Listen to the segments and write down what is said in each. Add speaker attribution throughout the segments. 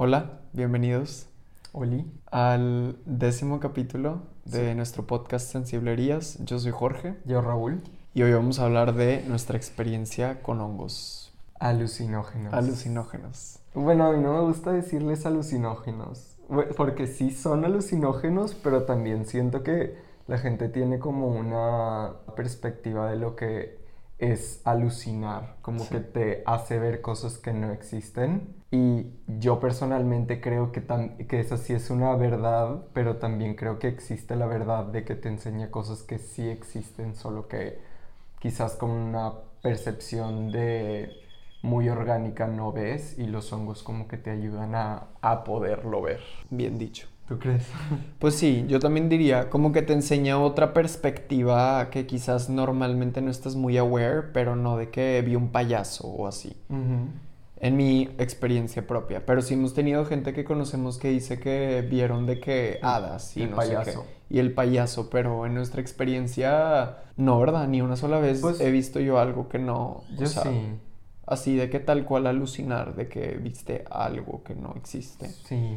Speaker 1: Hola, bienvenidos
Speaker 2: Oli.
Speaker 1: al décimo capítulo de nuestro podcast Sensiblerías. Yo soy Jorge
Speaker 2: Yo Raúl.
Speaker 1: y hoy vamos a hablar de nuestra experiencia con hongos
Speaker 2: Alucinógenos.
Speaker 1: alucinógenos.
Speaker 2: Bueno, a mí no me gusta decirles alucinógenos. Porque sí son alucinógenos, pero también siento que la gente tiene como una perspectiva de lo que es alucinar, como
Speaker 1: Sí.
Speaker 2: que te hace ver cosas que no existen. Y yo personalmente creo que, que esa sí es una verdad, pero también creo que existe la verdad de que te enseña cosas que sí existen, solo que quizás con una percepción de muy orgánica no ves y los hongos como que te ayudan a, a poderlo ver.
Speaker 1: Bien dicho.
Speaker 2: ¿Tú crees?
Speaker 1: Pues sí, yo también diría como que te enseña otra perspectiva que quizás normalmente no estás muy aware, pero no de que vi un payaso o así. En mi experiencia propia. Pero sí hemos tenido gente que conocemos que dice que vieron de que hadas y
Speaker 2: El
Speaker 1: no sé qué.
Speaker 2: payaso.
Speaker 1: Y el payaso, pero en nuestra experiencia, no, ¿verdad? Ni una sola vez
Speaker 2: Pues,
Speaker 1: he visto yo algo que no. o
Speaker 2: Yo
Speaker 1: sea,
Speaker 2: sí.
Speaker 1: Así de que tal cual alucinar de que viste algo que no existe.
Speaker 2: Sí.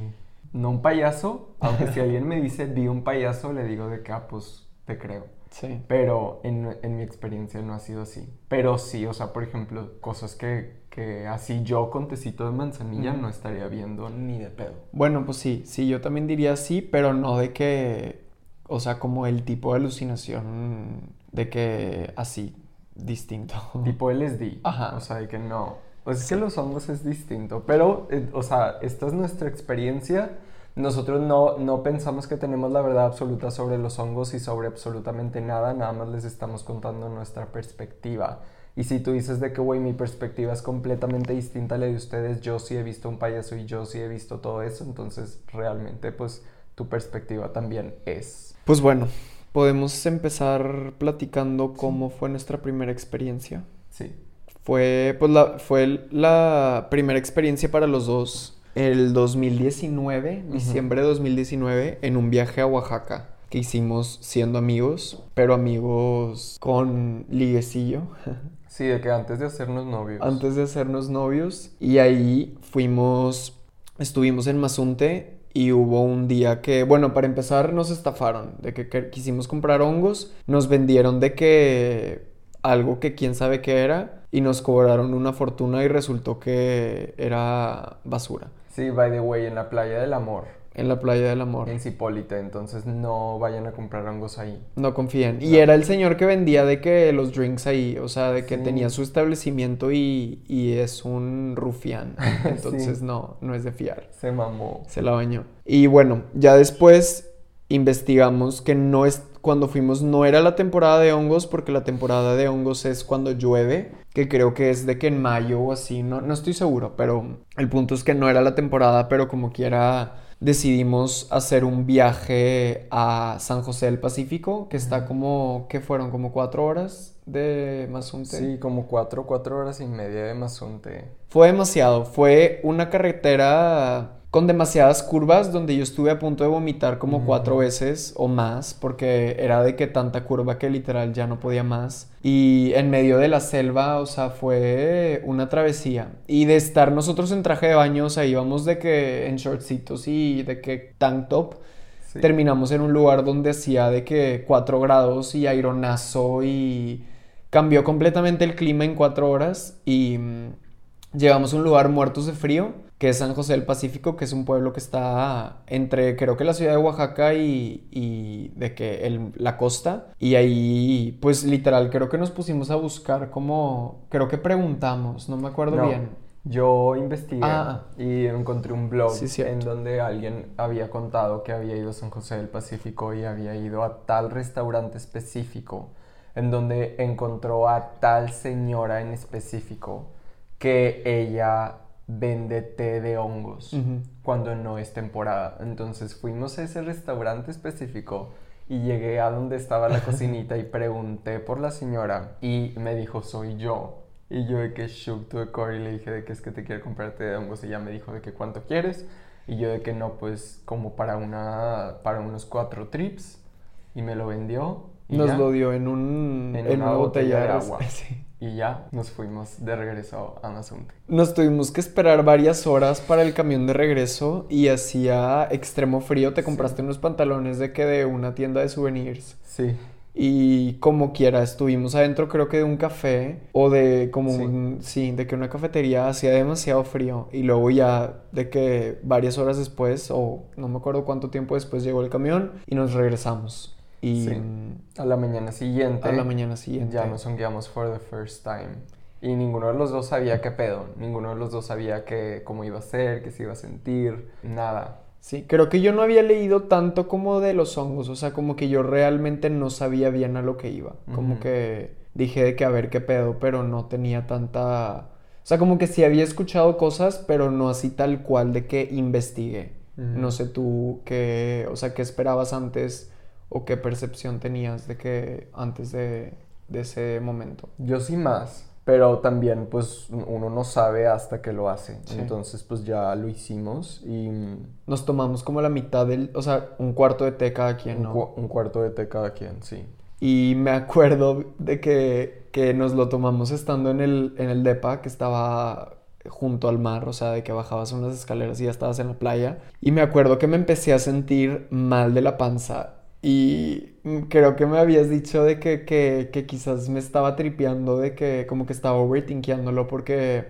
Speaker 2: No un payaso, aunque si alguien me dice vi un payaso, le digo de que, ah, pues te creo.
Speaker 1: Sí.
Speaker 2: Pero en, en mi experiencia no ha sido así. Pero sí, o sea, por ejemplo, cosas que, que así yo con tecito de manzanilla no estaría viendo ni de pedo.
Speaker 1: Bueno, pues sí, sí, yo también diría sí, pero no de que, o sea, como el tipo de alucinación de que así, distinto.
Speaker 2: Tipo LSD.
Speaker 1: Ajá.
Speaker 2: O sea, de que no. Pues es que los hongos es distinto. Pero, eh, o sea, esta es nuestra experiencia. Nosotros no, no pensamos que tenemos la verdad absoluta sobre los hongos y sobre absolutamente nada. Nada más les estamos contando nuestra perspectiva. Y si tú dices de que, güey, mi perspectiva es completamente distinta a la de ustedes, yo sí he visto un payaso y yo sí he visto todo eso, entonces realmente, pues, tu perspectiva también es.
Speaker 1: Pues bueno, podemos empezar platicando cómo fue nuestra primera experiencia.
Speaker 2: Sí.
Speaker 1: Fue, pues, la, fue la primera experiencia para los dos el 2019,
Speaker 2: Ujú.
Speaker 1: diciembre de 2019, en un viaje a Oaxaca que hicimos siendo amigos, pero amigos con liguecillo,
Speaker 2: Sí, de que antes de hacernos novios.
Speaker 1: antes de hacernos novios. Y ahí fuimos, estuvimos en Mazunte y hubo un día que, bueno, para empezar nos estafaron, de que, que quisimos comprar hongos, nos vendieron de que algo que quién sabe qué era y nos cobraron una fortuna y resultó que era basura
Speaker 2: Sí, by the way, en la playa del amor.
Speaker 1: en la playa del amor.
Speaker 2: en Cipolite, entonces no vayan a comprar hongos ahí.
Speaker 1: No confíen. Y
Speaker 2: No.
Speaker 1: era el señor que vendía de que los drinks ahí, o sea, de que
Speaker 2: Sí.
Speaker 1: tenía su establecimiento y, y es un rufián. Entonces
Speaker 2: Sí.
Speaker 1: no, no es de fiar.
Speaker 2: Se mamó.
Speaker 1: Se la bañó. Y bueno, ya después investigamos que no es cuando fuimos no era la temporada de hongos porque la temporada de hongos es cuando llueve, que creo que es de que en mayo o así, no, no estoy seguro, pero el punto es que no era la temporada, pero como quiera decidimos hacer un viaje a San José del Pacífico, que está como, que fueron como cuatro horas de Mazunte.
Speaker 2: Sí, como cuatro, cuatro horas y media de Mazunte.
Speaker 1: Fue demasiado, fue una carretera con demasiadas curvas donde yo estuve a punto de vomitar como
Speaker 2: Mm.
Speaker 1: cuatro veces o más porque era de que tanta curva que literal ya no podía más y en medio de la selva, o sea, fue una travesía y de estar nosotros en traje de baño, o sea, íbamos de que en shortcitos y de que tank top
Speaker 2: Sí.
Speaker 1: terminamos en un lugar donde hacía de que 4 grados y aironazo y cambió completamente el clima en 4 horas y mm, llegamos a un lugar muertos de frío que es San José del Pacífico, que es un pueblo que está entre creo que la ciudad de Oaxaca y, y de que el- la costa y ahí pues literal creo que nos pusimos a buscar como creo que preguntamos, no me acuerdo
Speaker 2: No,
Speaker 1: bien.
Speaker 2: Yo investigué
Speaker 1: Ah.
Speaker 2: y encontré un blog
Speaker 1: Sí,
Speaker 2: en donde alguien había contado que había ido a San José del Pacífico y había ido a tal restaurante específico, en donde encontró a tal señora en específico que ella vende té de hongos cuando no es temporada. Entonces fuimos a ese restaurante específico y llegué a donde estaba la cocinita y pregunté por la señora y me dijo, soy yo. Y yo de que shook to the core y le dije de que es que te quiero comprar té de hongos y ella me dijo de que cuánto quieres y yo de que no, pues como para una, para unos cuatro trips y me lo vendió Y
Speaker 1: Nos
Speaker 2: ya.
Speaker 1: lo dio en, un,
Speaker 2: En
Speaker 1: en,
Speaker 2: una
Speaker 1: una
Speaker 2: botella
Speaker 1: botella
Speaker 2: de
Speaker 1: de
Speaker 2: agua.
Speaker 1: Sí.
Speaker 2: Y ya nos fuimos de regreso a Mazunte.
Speaker 1: Nos tuvimos que esperar varias horas para el camión de regreso y hacía extremo frío. Te compraste unos pantalones de que de una tienda de souvenirs.
Speaker 2: Sí.
Speaker 1: Y como quiera, estuvimos adentro creo que de un café o de como
Speaker 2: Sí.
Speaker 1: un, sí, de que una cafetería hacía demasiado frío y luego ya de que varias horas después o no me acuerdo cuánto tiempo después llegó el camión y nos regresamos. Y
Speaker 2: Sí.
Speaker 1: mm,
Speaker 2: A la mañana siguiente.
Speaker 1: a la mañana siguiente.
Speaker 2: Ya nos hongueamos for the first time. Y ninguno de los dos sabía qué pedo. Ninguno de los dos sabía que, cómo iba a ser, qué se iba a sentir. Nada.
Speaker 1: Sí, creo que yo no había leído tanto como de los hongos, o sea, como que yo realmente no sabía bien a lo que iba, como que dije de que a ver qué pedo, pero no tenía tanta, o sea, como que sí había escuchado cosas, pero no así tal cual de que investigué. No sé tú qué, o sea, qué esperabas antes o qué percepción tenías de que antes de, de ese momento.
Speaker 2: Yo sí más. Pero también, pues, uno no sabe hasta que lo hace.
Speaker 1: Sí.
Speaker 2: Entonces, pues, ya lo hicimos y mm,
Speaker 1: Nos tomamos como la mitad del, o sea, un cuarto de té cada quien,
Speaker 2: un,
Speaker 1: ¿no?
Speaker 2: cu- un cuarto de té cada quien, sí.
Speaker 1: Y me acuerdo de que, que nos lo tomamos estando en el, en el depa que estaba junto al mar, o sea, de que bajabas unas escaleras y ya estabas en la playa. Y me acuerdo que me empecé a sentir mal de la panza. Y creo que me habías dicho de que, que, que quizás me estaba tripeando, de que como que estaba overthinkiándolo porque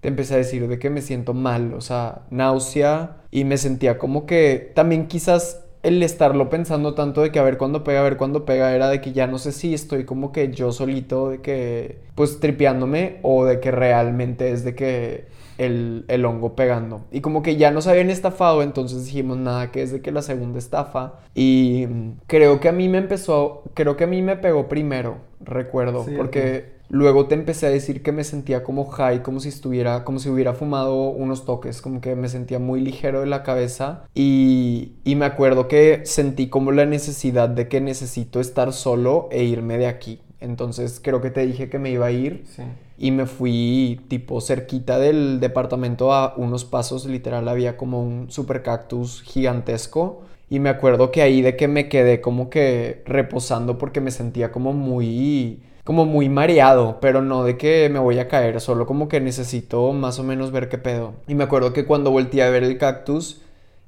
Speaker 1: te empecé a decir de que me siento mal, o sea, náusea y me sentía como que también quizás el estarlo pensando tanto de que a ver cuándo pega, a ver cuándo pega, era de que ya no sé si estoy como que yo solito de que pues tripeándome o de que realmente es de que el, el hongo pegando. Y como que ya nos habían estafado, entonces dijimos nada, que es de que la segunda estafa. Y mm, creo que a mí me empezó, creo que a mí me pegó primero, recuerdo,
Speaker 2: Sí,
Speaker 1: porque luego te empecé a decir que me sentía como high, como si estuviera, como si hubiera fumado unos toques, como que me sentía muy ligero de la cabeza. Y, y me acuerdo que sentí como la necesidad de que necesito estar solo e irme de aquí. Entonces creo que te dije que me iba a ir
Speaker 2: Sí.
Speaker 1: Y me fui tipo cerquita del departamento a unos pasos, literal había como un super cactus gigantesco y me acuerdo que ahí de que me quedé como que reposando porque me sentía como muy como muy mareado, pero no de que me voy a caer, solo como que necesito más o menos ver qué pedo. Y me acuerdo que cuando volteé a ver el cactus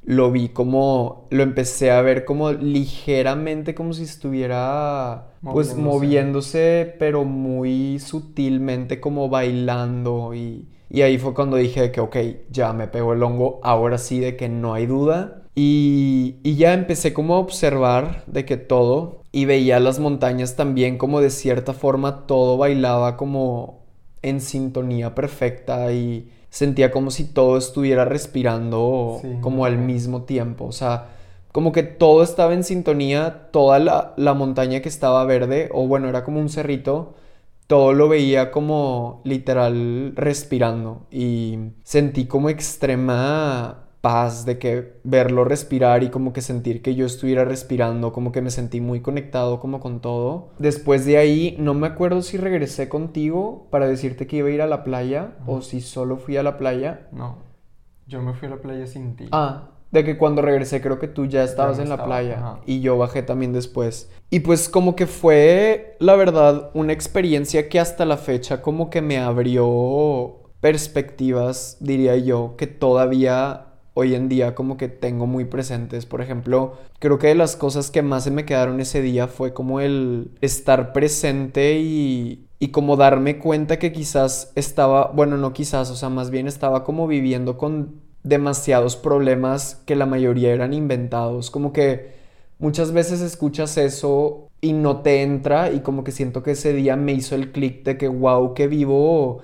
Speaker 1: lo vi como lo empecé a ver como ligeramente como si estuviera pues
Speaker 2: Moviéndose.
Speaker 1: moviéndose pero muy sutilmente como bailando y, y ahí fue cuando dije que ok, ya me pegó el hongo, ahora sí de que no hay duda y, y ya empecé como a observar de que todo y veía las montañas también como de cierta forma todo bailaba como en sintonía perfecta y sentía como si todo estuviera respirando
Speaker 2: Sí,
Speaker 1: como al mismo tiempo, o sea, como que todo estaba en sintonía, toda la, la montaña que estaba verde, o bueno, era como un cerrito, todo lo veía como literal respirando y sentí como extrema paz de que verlo respirar y como que sentir que yo estuviera respirando, como que me sentí muy conectado como con todo. Después de ahí no me acuerdo si regresé contigo para decirte que iba a ir a la playa o si solo fui a la playa.
Speaker 2: No. Yo me fui a la playa sin ti.
Speaker 1: Ah, de que cuando regresé creo que tú ya estabas
Speaker 2: no
Speaker 1: en la
Speaker 2: estaba,
Speaker 1: playa
Speaker 2: ajá.
Speaker 1: y yo bajé también después. Y pues como que fue, la verdad, una experiencia que hasta la fecha como que me abrió perspectivas, diría yo, que todavía hoy en día como que tengo muy presentes. Por ejemplo, creo que de las cosas que más se me quedaron ese día fue como el estar presente y, y como darme cuenta que quizás estaba, bueno, no quizás, o sea, más bien estaba como viviendo con demasiados problemas que la mayoría eran inventados. Como que muchas veces escuchas eso y no te entra y como que siento que ese día me hizo el clic de que wow, que vivo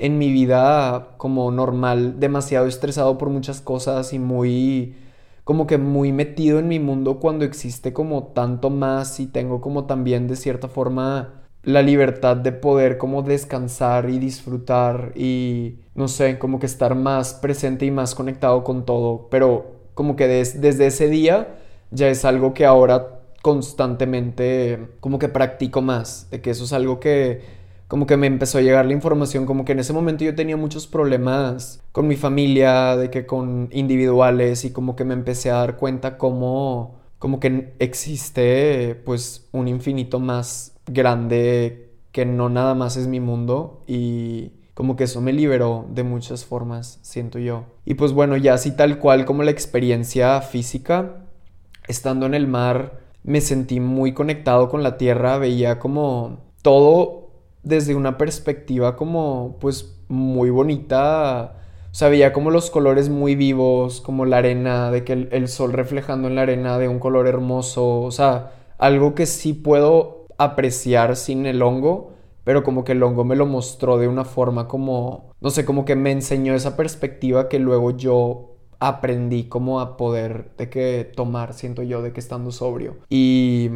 Speaker 1: en mi vida como normal, demasiado estresado por muchas cosas y muy como que muy metido en mi mundo cuando existe como tanto más y tengo como también de cierta forma la libertad de poder como descansar y disfrutar y no sé, como que estar más presente y más conectado con todo, pero como que des- desde ese día ya es algo que ahora constantemente como que practico más, de que eso es algo que como que me empezó a llegar la información, como que en ese momento yo tenía muchos problemas con mi familia, de que con individuales y como que me empecé a dar cuenta cómo como que existe pues un infinito más grande que no nada más es mi mundo y como que eso me liberó de muchas formas, siento yo. Y pues bueno, ya así tal cual como la experiencia física, estando en el mar, me sentí muy conectado con la tierra, veía como todo desde una perspectiva como pues muy bonita. O sea, veía como los colores muy vivos, como la arena, de que el, sol reflejando en la arena de un color hermoso. O sea, algo que sí puedo apreciar sin el hongo, pero como que el hongo me lo mostró de una forma como, no sé, como que me enseñó esa perspectiva que luego yo aprendí como a poder de que tomar, siento yo, de que estando sobrio. Y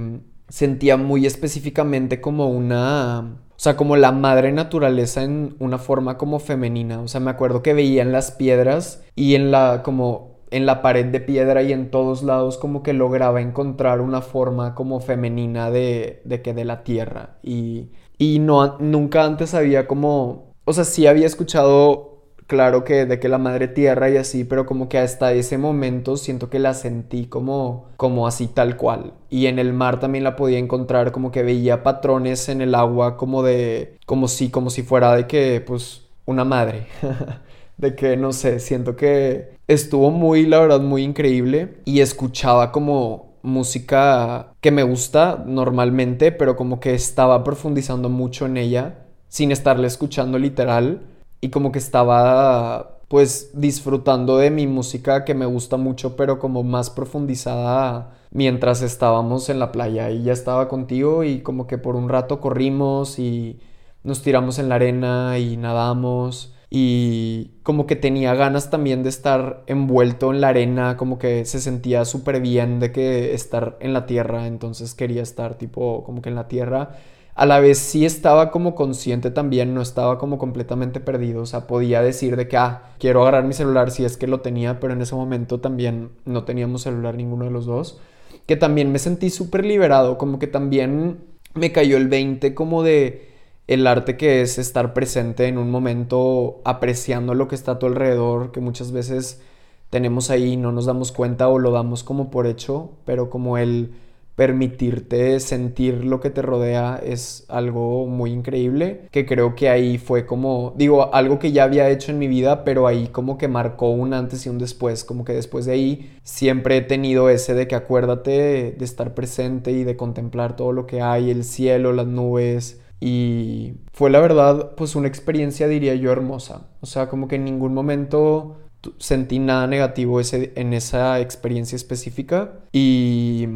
Speaker 1: sentía muy específicamente como una, sea, como la madre naturaleza en una forma como femenina. O sea, me acuerdo que veía en las piedras y en la, como en la pared de piedra y en todos lados como que lograba encontrar una forma como femenina de, de que de la tierra. Y y no, nunca antes había como, o sea, sí había escuchado, claro que de que la madre tierra y así, pero como que hasta ese momento siento que la sentí como, como así tal cual. Y en el mar también la podía encontrar, como que veía patrones en el agua como de, como si, como si fuera de que, pues, una madre. de que, no sé, siento que estuvo muy, la verdad, muy increíble y escuchaba como música que me gusta normalmente, pero como que estaba profundizando mucho en ella sin estarle escuchando literal y como que estaba pues disfrutando de mi música que me gusta mucho, pero como más profundizada mientras estábamos en la playa y ya estaba contigo y como que por un rato corrimos y nos tiramos en la arena y nadamos y como que tenía ganas también de estar envuelto en la arena, como que se sentía súper bien de que estar en la tierra, entonces quería estar tipo como que en la tierra. A la vez sí estaba como consciente también, no estaba como completamente perdido, o sea, podía decir de que, ah, quiero agarrar mi celular si es que lo tenía, pero en ese momento también no teníamos celular ninguno de los dos, que también me sentí súper liberado, como que también me cayó el 20 como de el arte que es estar presente en un momento apreciando lo que está a tu alrededor, que muchas veces tenemos ahí no nos damos cuenta o lo damos como por hecho, pero como el permitirte sentir lo que te rodea es algo muy increíble, que creo que ahí fue como, digo, algo que ya había hecho en mi vida, pero ahí como que marcó un antes y un después, como que después de ahí siempre he tenido ese de que acuérdate de estar presente y de contemplar todo lo que hay, el cielo, las nubes, y fue la verdad, pues una experiencia, diría yo, hermosa. O sea, como que en ningún momento sentí nada negativo ese, en esa experiencia específica. Y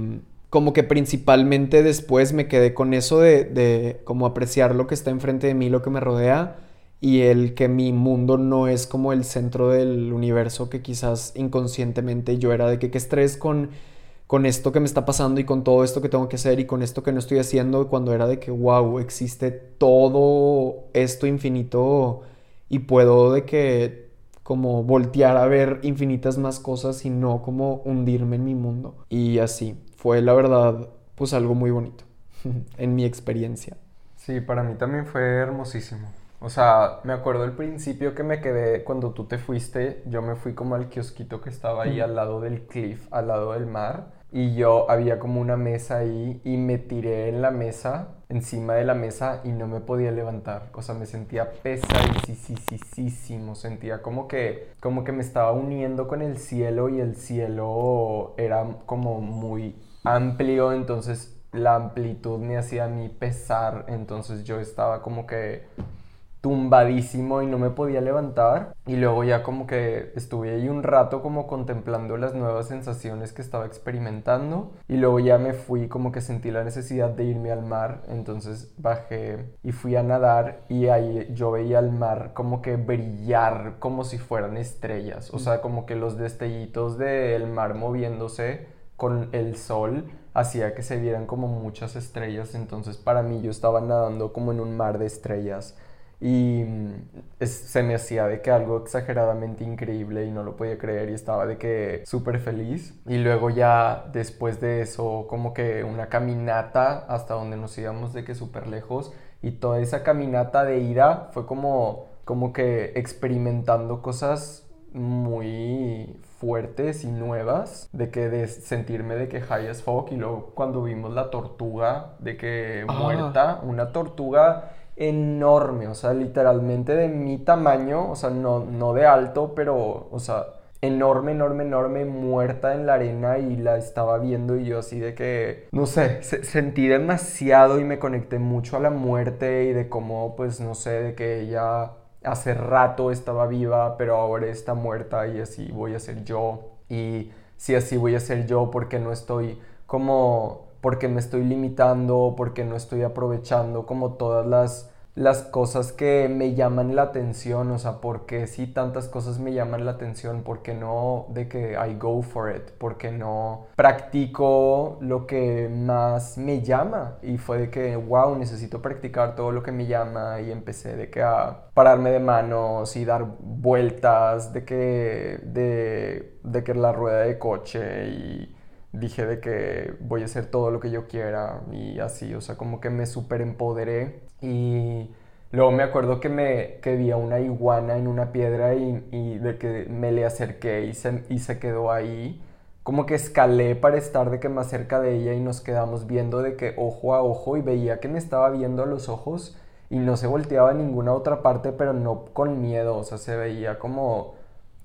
Speaker 1: como que principalmente después me quedé con eso de, de como apreciar lo que está enfrente de mí, lo que me rodea. Y el que mi mundo no es como el centro del universo que quizás inconscientemente yo era de que qué estrés con con esto que me está pasando y con todo esto que tengo que hacer y con esto que no estoy haciendo cuando era de que, wow, existe todo esto infinito y puedo de que como voltear a ver infinitas más cosas y no como hundirme en mi mundo. Y así, fue la verdad pues algo muy bonito en mi experiencia.
Speaker 2: Sí, para mí también fue hermosísimo. O sea, me acuerdo el principio que me quedé cuando tú te fuiste, yo me fui como al kiosquito que estaba ahí al lado del cliff, al lado del mar y yo había como una mesa ahí y me tiré en la mesa, encima de la mesa y no me podía levantar. O sea, me sentía pesadísimo, sentía como que, como que me estaba uniendo con el cielo y el cielo era como muy amplio, entonces la amplitud me hacía a mí pesar, entonces yo estaba como que tumbadísimo y no me podía levantar. Y luego ya como que estuve ahí un rato como contemplando las nuevas sensaciones que estaba experimentando. Y luego ya me fui como que sentí la necesidad de irme al mar entonces bajé y fui a nadar y ahí yo veía el mar como que brillar como si fueran estrellas. O sea como que los destellitos del mar moviéndose con el sol hacía que se vieran como muchas estrellas. Entonces para mí yo estaba nadando como en un mar de estrellas. Y mm, se me hacía de que algo exageradamente increíble y no lo podía creer y estaba de que súper feliz. Y luego ya después de eso como que una caminata hasta donde nos íbamos de que súper lejos. Y toda esa caminata de ida fue como, como que experimentando cosas muy fuertes y nuevas, de que de sentirme de que high as fuck y luego cuando vimos la tortuga de que
Speaker 1: Ah.
Speaker 2: muerta, una tortuga enorme, o sea, literalmente de mi tamaño, o sea, no, no de alto, pero, o sea, enorme, enorme, enorme, muerta en la arena y la estaba viendo y yo así de que, no sé, se- sentí demasiado y me conecté mucho a la muerte y de cómo, pues, no sé, de que ella hace rato estaba viva, pero ahora está muerta y así voy a ser yo. Y si así voy a ser yo, porque no estoy como, porque me estoy limitando, porque no estoy aprovechando como todas las las cosas que me llaman la atención, o sea, porque si tantas cosas me llaman la atención, porque no de que I go for it, porque no practico lo que más me llama y fue de que wow, necesito practicar todo lo que me llama y empecé de que a pararme de manos y dar vueltas, de que de, de que la rueda de coche y dije de que voy a hacer todo lo que yo quiera y así, o sea, como que me súper empoderé y luego me acuerdo que me que vi a una iguana en una piedra y, y de que me le acerqué y se, y se quedó ahí. Como que escalé para estar de que más cerca de ella y nos quedamos viendo de que ojo a ojo y veía que me estaba viendo a los ojos y no se volteaba a ninguna otra parte, pero no con miedo, o sea, se veía como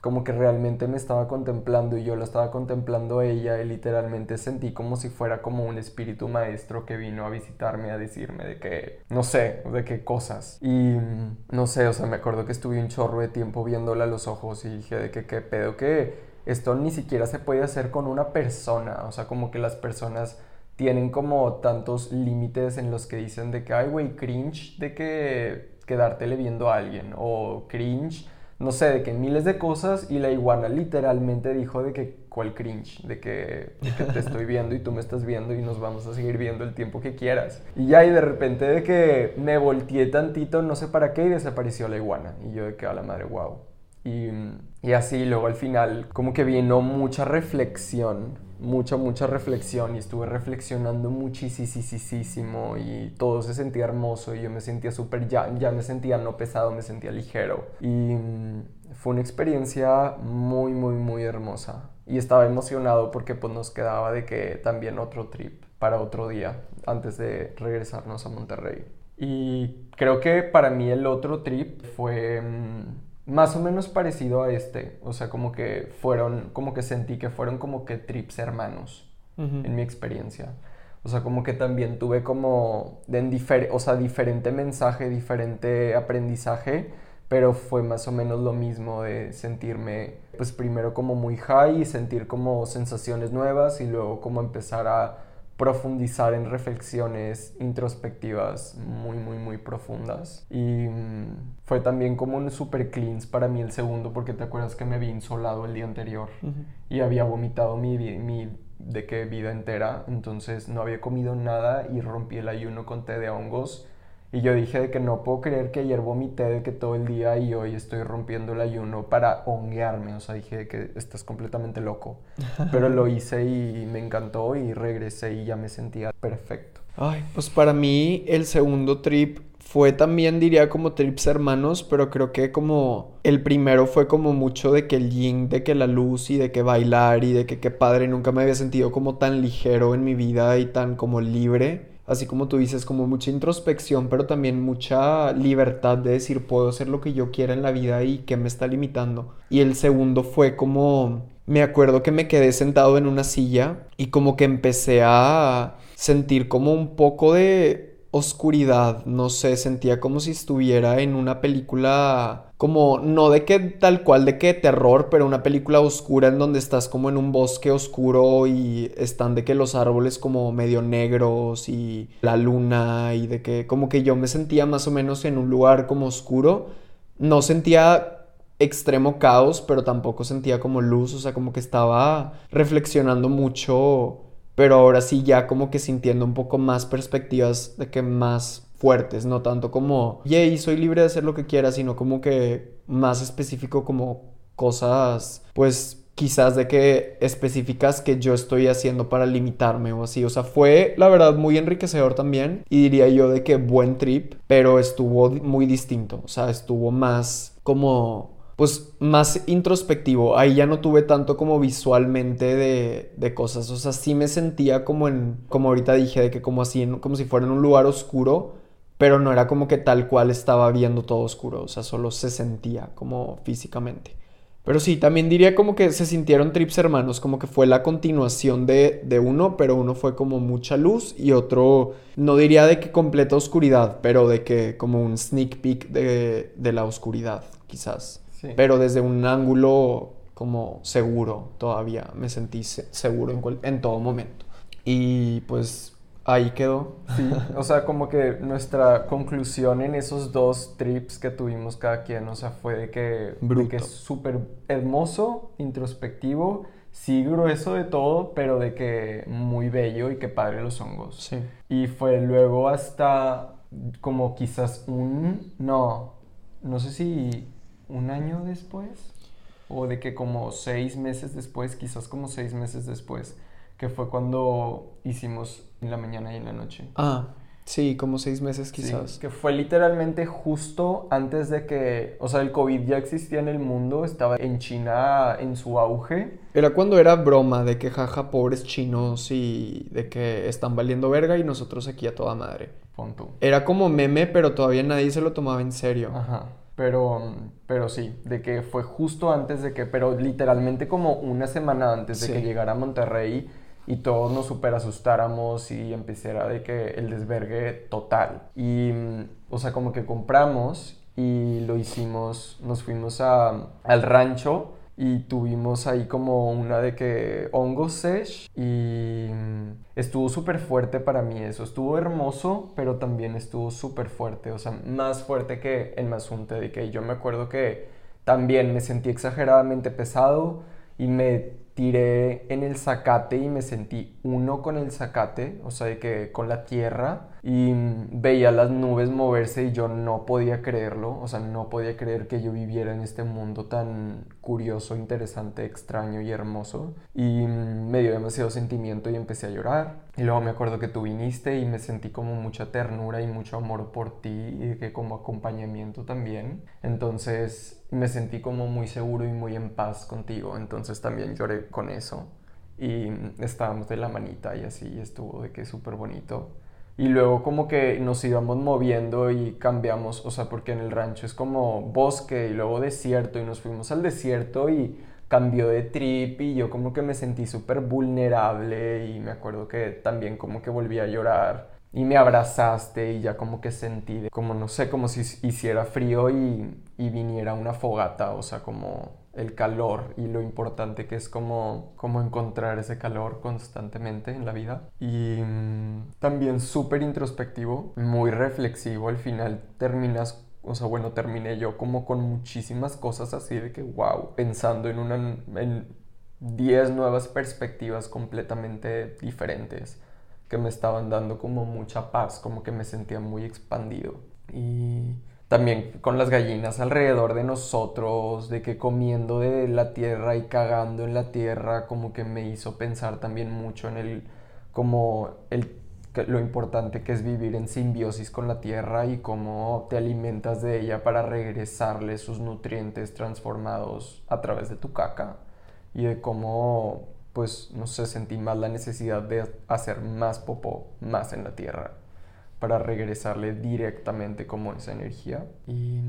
Speaker 2: como que realmente me estaba contemplando y yo lo estaba contemplando ella y literalmente sentí como si fuera como un espíritu maestro que vino a visitarme a decirme de que, no sé, de qué cosas. Y mm, no sé, o sea, me acuerdo que estuve un chorro de tiempo viéndola a los ojos y dije de que qué pedo que esto ni siquiera se puede hacer con una persona, o sea, como que las personas tienen como tantos límites en los que dicen de que, ay, güey, cringe de que quedártele viendo a alguien o cringe no sé, de que miles de cosas y la iguana literalmente dijo de que cuál cringe, de que, te estoy viendo y tú me estás viendo y nos vamos a seguir viendo el tiempo que quieras. Y ya y de repente de que me volteé tantito, no sé para qué, y desapareció la iguana. Y yo de que a la madre, wow. Y, y así luego al final como que vino mucha reflexión, mucha, mucha reflexión y estuve reflexionando muchísimo y todo se sentía hermoso y yo me sentía súper, ya, ya me sentía no pesado, me sentía ligero. Y mm, fue una experiencia muy, muy, muy hermosa. Y estaba emocionado porque pues nos quedaba de que también otro trip para otro día antes de regresarnos a Monterrey. Y creo que para mí el otro trip fue... más o menos parecido a este, o sea, como que fueron, como que sentí que fueron como que trips hermanos en mi experiencia. O sea, como que también tuve como, en difer- o sea, diferente mensaje, diferente aprendizaje, pero fue más o menos lo mismo de sentirme, pues primero como muy high y sentir como sensaciones nuevas y luego como empezar a profundizar en reflexiones introspectivas muy, muy, muy profundas. Y mm, fue también como un super cleans para mí el segundo, porque te acuerdas que me vi insolado el día anterior y había vomitado mi, mi de qué vida entera, entonces no había comido nada y rompí el ayuno con té de hongos. Y yo dije de que no puedo creer que ayer vomité de que todo el día y hoy estoy rompiendo el ayuno para honguearme. O sea, dije de que estás completamente loco. Pero lo hice y me encantó y regresé y ya me sentía perfecto.
Speaker 1: Ay, pues para mí el segundo trip fue también, diría, como trips hermanos, pero creo que como el primero fue como mucho de que el yin, de que la luz y de que bailar y de que qué padre, nunca me había sentido como tan ligero en mi vida y tan como libre. Así como tú dices, como mucha introspección, pero también mucha libertad de decir, puedo hacer lo que yo quiera en la vida y qué me está limitando. Y el segundo fue como, me acuerdo que me quedé sentado en una silla y como que empecé a sentir como un poco de oscuridad, no sé, sentía como si estuviera en una película como no de que tal cual de que terror, pero una película oscura en donde estás como en un bosque oscuro y están de que los árboles como medio negros y la luna y de que como que yo me sentía más o menos en un lugar como oscuro, no sentía extremo caos, pero tampoco sentía como luz, o sea, como que estaba reflexionando mucho, pero ahora sí ya como que sintiendo un poco más perspectivas de que más fuertes, no tanto como, yay, soy libre de hacer lo que quiera, sino como que más específico como cosas, pues quizás de que específicas que yo estoy haciendo para limitarme o así. O sea, fue la verdad muy enriquecedor también y diría yo de que buen trip, pero estuvo muy distinto. O sea, estuvo más como pues más introspectivo. Ahí ya no tuve tanto como visualmente de, de, cosas. O sea, sí me sentía como en, como ahorita dije, de que como así, como si fuera en un lugar oscuro, pero no era como que tal cual estaba viendo todo oscuro. O sea, solo se sentía como físicamente. Pero sí, también diría como que se sintieron trips hermanos, como que fue la continuación de, de, uno, pero uno fue como mucha luz y otro, no diría de que completa oscuridad, pero de que como un sneak peek de, de la oscuridad, quizás. Pero desde un ángulo como seguro todavía, me sentí seguro en, en todo momento. Y pues ahí quedó.
Speaker 2: Sí, o sea, como que nuestra conclusión en esos dos trips que tuvimos cada quien, o sea, fue de que, de que es súper hermoso, introspectivo, sí grueso de todo, pero de que muy bello y que padre los hongos.
Speaker 1: Sí.
Speaker 2: Y fue luego hasta como quizás un, no, no sé si un año después, o de que como seis meses después, quizás como seis meses después, que fue cuando hicimos en la mañana y en la noche.
Speaker 1: Ah, sí, como seis meses quizás.
Speaker 2: que fue literalmente justo antes de que, o sea, el COVID ya existía en el mundo, estaba en China en su auge.
Speaker 1: Era cuando era broma de que jaja, pobres chinos y de que están valiendo verga y nosotros aquí a toda madre.
Speaker 2: Punto.
Speaker 1: Era como meme, pero todavía nadie se lo tomaba en serio.
Speaker 2: Ajá. Pero, pero sí, de que fue justo antes de que, pero literalmente como una semana antes de que llegara a Monterrey y todos nos super asustáramos y empezara de que el desvergue total. Y, o sea, como que compramos y lo hicimos, nos fuimos a, al rancho y tuvimos ahí como una de que hongo sesh y estuvo súper fuerte para mí eso. Estuvo hermoso, pero también estuvo súper fuerte, o sea, más fuerte que en Mazunte, de que yo me acuerdo que también me sentí exageradamente pesado y me tiré en el zacate y me sentí uno con el zacate, o sea, de que con la tierra y veía las nubes moverse y yo no podía creerlo, o sea, no podía creer que yo viviera en este mundo tan curioso, interesante, extraño y hermoso. Y me dio demasiado sentimiento y empecé a llorar. Y luego me acuerdo que tú viniste y me sentí como mucha ternura y mucho amor por ti y que como acompañamiento también, entonces me sentí como muy seguro y muy en paz contigo, entonces también lloré con eso. Y estábamos de la manita y así estuvo de que súper bonito. Y luego como que nos íbamos moviendo y cambiamos, o sea, porque en el rancho es como bosque y luego desierto y nos fuimos al desierto y cambió de trip y yo como que me sentí súper vulnerable y me acuerdo que también como que volví a llorar y me abrazaste y ya como que sentí como no sé, como si hiciera frío y, y viniera una fogata, o sea, como el calor y lo importante que es como, como encontrar ese calor constantemente en la vida. Y mm, también súper introspectivo, muy reflexivo. Al final terminas, o sea, bueno, terminé yo como con muchísimas cosas así de que, wow, pensando en una, en 10 nuevas perspectivas completamente diferentes que me estaban dando como mucha paz, como que me sentía muy expandido. Y también con las gallinas alrededor de nosotros, de que comiendo de la tierra y cagando en la tierra, como que me hizo pensar también mucho en el, como el, lo importante que es vivir en simbiosis con la tierra y cómo te alimentas de ella para regresarle sus nutrientes transformados a través de tu caca y de cómo, pues, no sé, sentí más la necesidad de hacer más popó más en la tierra para regresarle directamente como esa energía. Y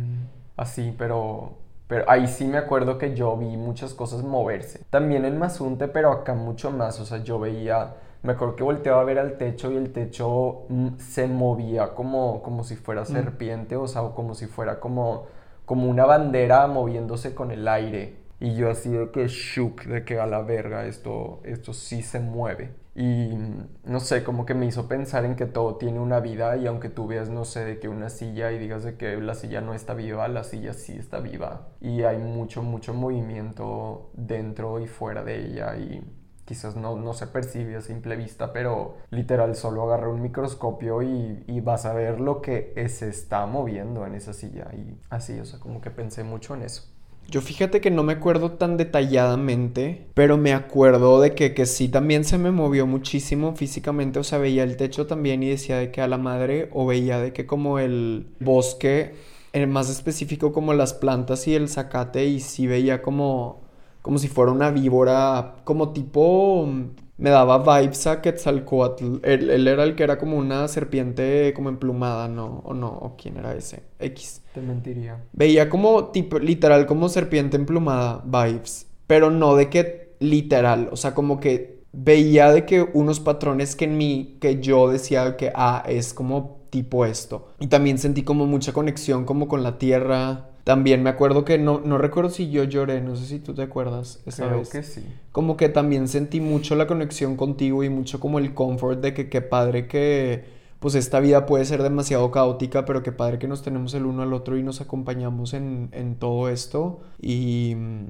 Speaker 2: así, pero, pero ahí sí me acuerdo que yo vi muchas cosas moverse. También en Mazunte, pero acá mucho más. O sea, yo veía, me acuerdo que volteaba a ver al techo y el techo mm, se movía como, como si fuera mm. serpiente, o sea, como si fuera como, como una bandera moviéndose con el aire. Y yo así de que shook, de que a la verga esto, esto sí se mueve. Y no sé, como que me hizo pensar en que todo tiene una vida y aunque tú veas, no sé, de que una silla y digas de que la silla no está viva, la silla sí está viva. Y hay mucho, mucho movimiento dentro y fuera de ella y quizás no, no se percibe a simple vista, pero literal solo agarra un microscopio y, y vas a ver lo que se está moviendo en esa silla. Y así, o sea, como que pensé mucho en eso.
Speaker 1: Yo fíjate que no me acuerdo tan detalladamente, pero me acuerdo de que, que sí también se me movió muchísimo físicamente, o sea, veía el techo también y decía de que a la madre, o veía de que como el bosque en más específico como las plantas y el zacate y sí veía como, como si fuera una víbora, como tipo, me daba vibes a Quetzalcoatl. Él, él era el que era como una serpiente como emplumada, ¿no? ¿O no? ¿O quién era ese? X.
Speaker 2: Te mentiría.
Speaker 1: Veía como tipo, literal, como serpiente emplumada, vibes. Pero no de que literal, o sea, como que veía de que unos patrones que en mí, que yo decía que, ah, es como tipo esto. Y también sentí como mucha conexión como con la tierra. También me acuerdo que no, no recuerdo si yo lloré, no sé si tú te acuerdas esa
Speaker 2: Creo
Speaker 1: vez.
Speaker 2: que sí.
Speaker 1: Como que también sentí mucho la conexión contigo y mucho como el comfort de que qué padre que pues esta vida puede ser demasiado caótica, pero qué padre que nos tenemos el uno al otro y nos acompañamos en, en todo esto. Y mm,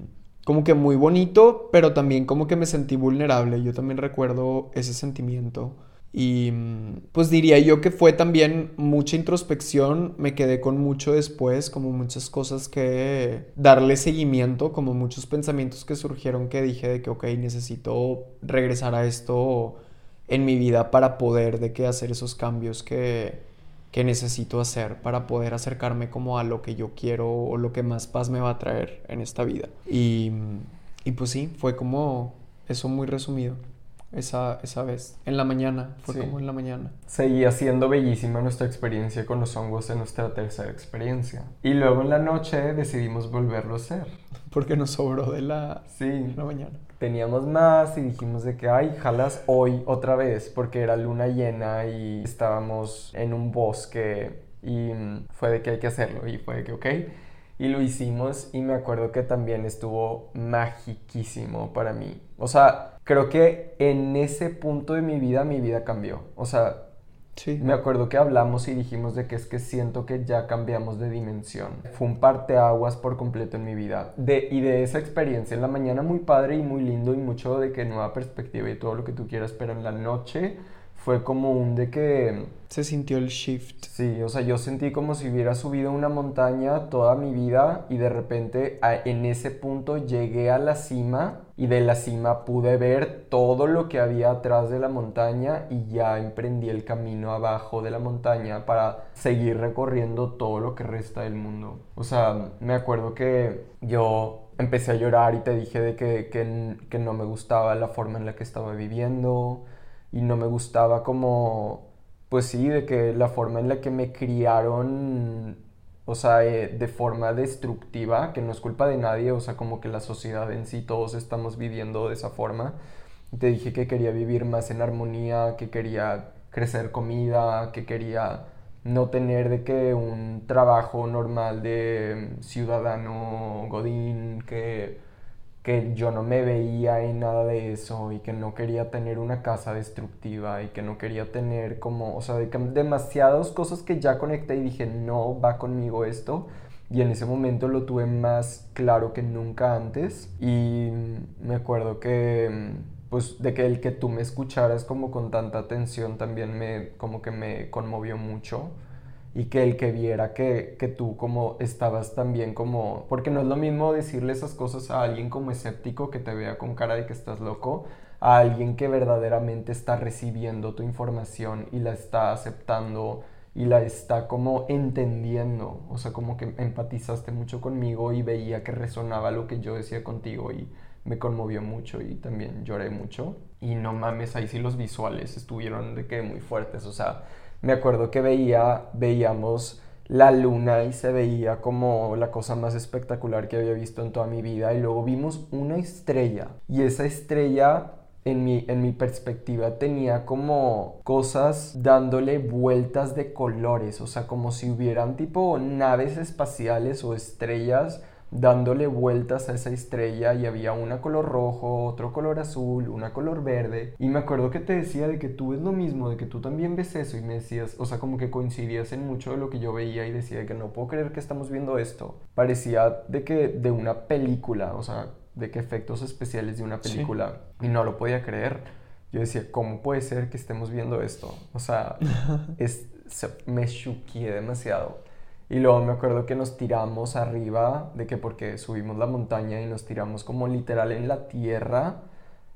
Speaker 1: como que muy bonito, pero también como que me sentí vulnerable. Yo también recuerdo ese sentimiento. Y mm, pues diría yo que fue también mucha introspección, me quedé con mucho después, como muchas cosas que darle seguimiento, como muchos pensamientos que surgieron que dije de que, ok, necesito regresar a esto en mi vida para poder de que hacer esos cambios que, que necesito hacer para poder acercarme como a lo que yo quiero o lo que más paz me va a traer en esta vida. Y, y pues sí, fue como eso muy resumido esa, esa vez. En la mañana, fue
Speaker 2: Sí.
Speaker 1: como en la mañana.
Speaker 2: Seguía siendo bellísima nuestra experiencia con los hongos en nuestra tercera experiencia. Y luego en la noche decidimos volverlo a hacer.
Speaker 1: Porque nos sobró de la,
Speaker 2: Sí,
Speaker 1: de la mañana.
Speaker 2: teníamos más y dijimos de que, ay, jalas hoy otra vez, porque era luna llena y estábamos en un bosque y mm, fue de que hay que hacerlo y fue de que, ok. Y lo hicimos y me acuerdo que también estuvo magiquísimo para mí. O sea, creo que en ese punto de mi vida, mi vida cambió. O sea,
Speaker 1: Sí.
Speaker 2: me acuerdo que hablamos y dijimos de que es que siento que ya cambiamos de dimensión. Fue un parteaguas por completo en mi vida. De, y de esa experiencia en la mañana muy padre y muy lindo y mucho de que nueva perspectiva y todo lo que tú quieras, pero en la noche fue como un de que
Speaker 1: Se sintió el shift.
Speaker 2: Sí, o sea, yo sentí como si hubiera subido una montaña toda mi vida y de repente a- en ese punto llegué a la cima y de la cima pude ver todo lo que había atrás de la montaña y ya emprendí el camino abajo de la montaña para seguir recorriendo todo lo que resta del mundo. O sea, me acuerdo que yo empecé a llorar y te dije de que, que, que no me gustaba la forma en la que estaba viviendo y no me gustaba como pues sí, de que la forma en la que me criaron, o sea, eh, de forma destructiva, que no es culpa de nadie, o sea, como que la sociedad en sí, todos estamos viviendo de esa forma. Te dije que quería vivir más en armonía, que quería crecer comida, que quería no tener de que un trabajo normal de ciudadano godín, que que yo no me veía en nada de eso y que no quería tener una casa destructiva y que no quería tener como, o sea, de demasiadas cosas que ya conecté y dije, no va conmigo esto. Y en ese momento lo tuve más claro que nunca antes. Y me acuerdo que, pues, de que el que tú me escucharas como con tanta atención también me, como que me conmovió mucho y que el que viera que, que tú como estabas también como, porque no es lo mismo decirle esas cosas a alguien como escéptico que te vea con cara de que estás loco, a alguien que verdaderamente está recibiendo tu información y la está aceptando y la está como entendiendo, o sea, como que empatizaste mucho conmigo y veía que resonaba lo que yo decía contigo y me conmovió mucho y también lloré mucho. Y no mames, ahí sí los visuales estuvieron de que muy fuertes, o sea, me acuerdo que veía, veíamos la luna y se veía como la cosa más espectacular que había visto en toda mi vida y luego vimos una estrella y esa estrella en mi, en mi perspectiva tenía como cosas dándole vueltas de colores, o sea, como si hubieran tipo naves espaciales o estrellas dándole vueltas a esa estrella y había una color rojo, otro color azul, una color verde. Y me acuerdo que te decía de que tú ves lo mismo, de que tú también ves eso y me decías, o sea, como que coincidías en mucho de lo que yo veía y decía de que no puedo creer que estamos viendo esto. Parecía de que de una película, o sea, de que efectos especiales de una
Speaker 1: Sí.
Speaker 2: película y no lo podía creer. Yo decía, ¿cómo puede ser que estemos viendo esto? O sea, es, se- me choqué demasiado. Y luego me acuerdo que nos tiramos arriba, de que porque subimos la montaña y nos tiramos como literal en la tierra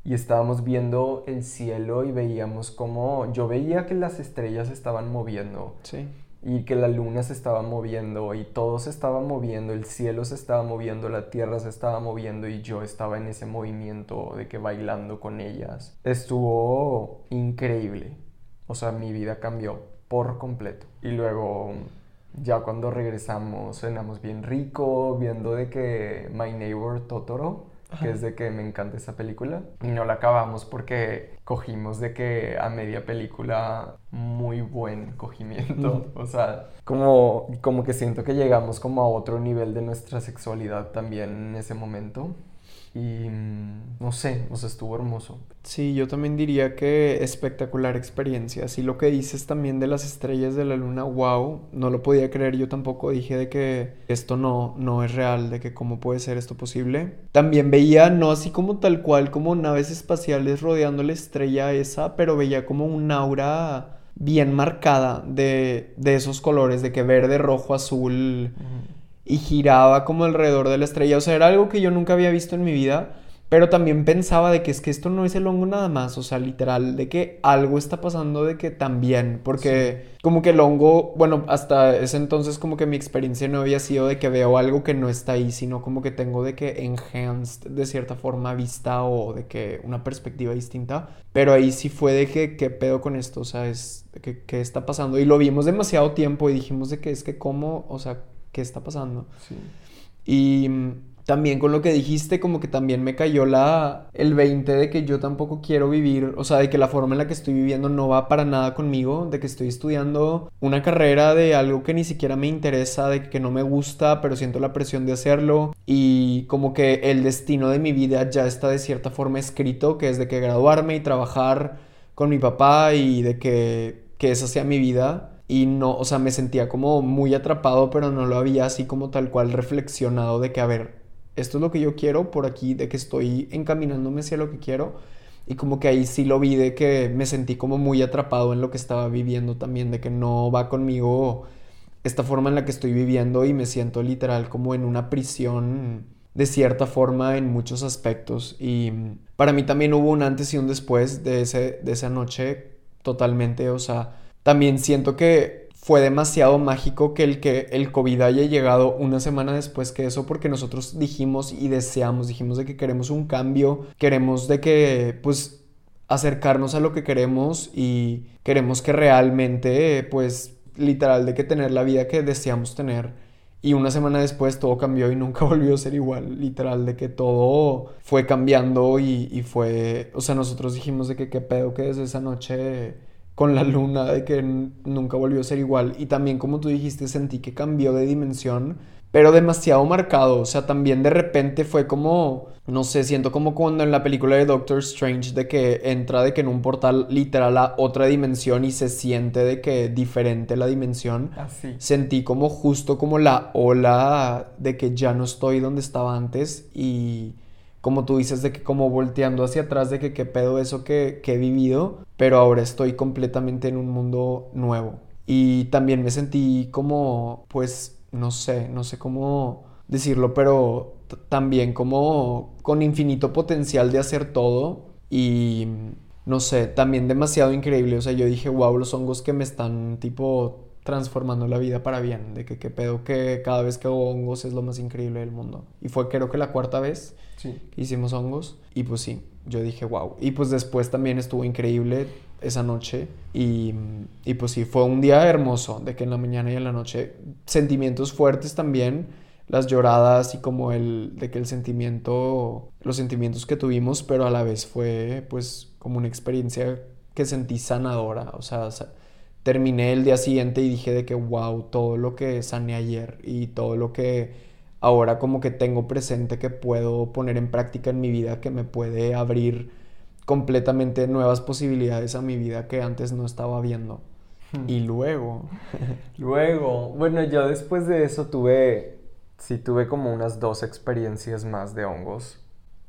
Speaker 2: y estábamos viendo el cielo y veíamos como, yo veía que las estrellas estaban moviendo,
Speaker 1: Sí.
Speaker 2: y que la luna se estaba moviendo y todo se estaba moviendo, el cielo se estaba moviendo, la tierra se estaba moviendo y yo estaba en ese movimiento de que bailando con ellas. Estuvo increíble. O sea, mi vida cambió por completo. Y luego ya cuando regresamos cenamos bien rico, viendo de que My Neighbor Totoro que es de que me encanta esa película. Y no la acabamos porque cogimos de que a media película muy buen cogimiento. O sea, como, como que siento que llegamos como a otro nivel de nuestra sexualidad también en ese momento. Y mm, no sé, o sea, estuvo hermoso.
Speaker 1: Sí, yo también diría que espectacular experiencia. Así lo que dices también de las estrellas de la luna, wow, no lo podía creer yo tampoco. Dije de que esto no, no es real, de que cómo puede ser esto posible. También veía, no así como tal cual, como naves espaciales rodeando la estrella esa, pero veía como un aura bien marcada de, de esos colores, de que verde, rojo, azul y giraba como alrededor de la estrella. O sea, era algo que yo nunca había visto en mi vida. Pero también pensaba de que es que esto no es el hongo nada más, o sea, literal, de que algo está pasando de que también, porque como que el hongo, bueno, hasta ese entonces como que mi experiencia no había sido de que veo algo que no está ahí, sino como que tengo de que enhanced de cierta forma vista o de que una perspectiva distinta, pero ahí sí fue de que, ¿qué pedo con esto? O sea, es, que, ¿qué está pasando? Y lo vimos demasiado tiempo y dijimos de que es que cómo, o sea, ¿qué está pasando? Sí. Y también con lo que dijiste, como que también me cayó la, el 20 de que yo tampoco quiero vivir, o sea, de que la forma en la que estoy viviendo no va para nada conmigo, de que estoy estudiando una carrera de algo que ni siquiera me interesa, de que no me gusta, pero siento la presión de hacerlo y como que el destino de mi vida ya está de cierta forma escrito, que es de que graduarme y trabajar con mi papá y de que, que esa sea mi vida. Y no, o sea, me sentía como muy atrapado, pero no lo había así como tal cual reflexionado de que, a ver, esto es lo que yo quiero por aquí, de que estoy encaminándome hacia lo que quiero. Y como que ahí sí lo vi de que me sentí como muy atrapado en lo que estaba viviendo también, de que no va conmigo esta forma en la que estoy viviendo y me siento literal como en una prisión de cierta forma en muchos aspectos. Y para mí también hubo un antes y un después de, ese, de esa noche totalmente, o sea, también siento que fue demasiado mágico que el que el COVID haya llegado una semana después que eso porque nosotros dijimos y deseamos, dijimos de que queremos un cambio, queremos de que pues acercarnos a lo que queremos y queremos que realmente pues literal de que tener la vida que deseamos tener. Y una semana después todo cambió y nunca volvió a ser igual, literal, de que todo fue cambiando y, y fue, o sea, nosotros dijimos de que qué pedo que desde esa noche con la luna, de que nunca volvió a ser igual. Y también, como tú dijiste, sentí que cambió de dimensión, pero demasiado marcado. O sea, también de repente fue como, no sé, siento como cuando en la película de Doctor Strange, de que entra de que en un portal literal a otra dimensión y se siente de que diferente la dimensión.
Speaker 2: Así.
Speaker 1: Sentí como justo como la ola de que ya no estoy donde estaba antes y como tú dices, de que como volteando hacia atrás de que qué pedo eso que, que he vivido, pero ahora estoy completamente en un mundo nuevo. Y también me sentí como, pues, no sé, no sé cómo decirlo, pero también como con infinito potencial de hacer todo y no sé, también demasiado increíble. O sea, yo dije, wow, los hongos que me están tipo transformando la vida para bien, de que qué pedo que cada vez que hago hongos es lo más increíble del mundo. Y fue creo que la cuarta vez que hicimos hongos y pues sí, yo dije wow. Y pues después también estuvo increíble esa noche y, y pues sí, fue un día hermoso, de que en la mañana y en la noche sentimientos fuertes también, las lloradas y como el, de que el sentimiento, los sentimientos que tuvimos, pero a la vez fue pues como una experiencia que sentí sanadora, o sea, terminé el día siguiente y dije de que wow, todo lo que sané ayer y todo lo que ahora como que tengo presente que puedo poner en práctica en mi vida que me puede abrir completamente nuevas posibilidades a mi vida que antes no estaba viendo. Hmm. Y luego,
Speaker 2: luego, bueno, yo después de eso tuve, sí tuve como unas dos experiencias más de hongos,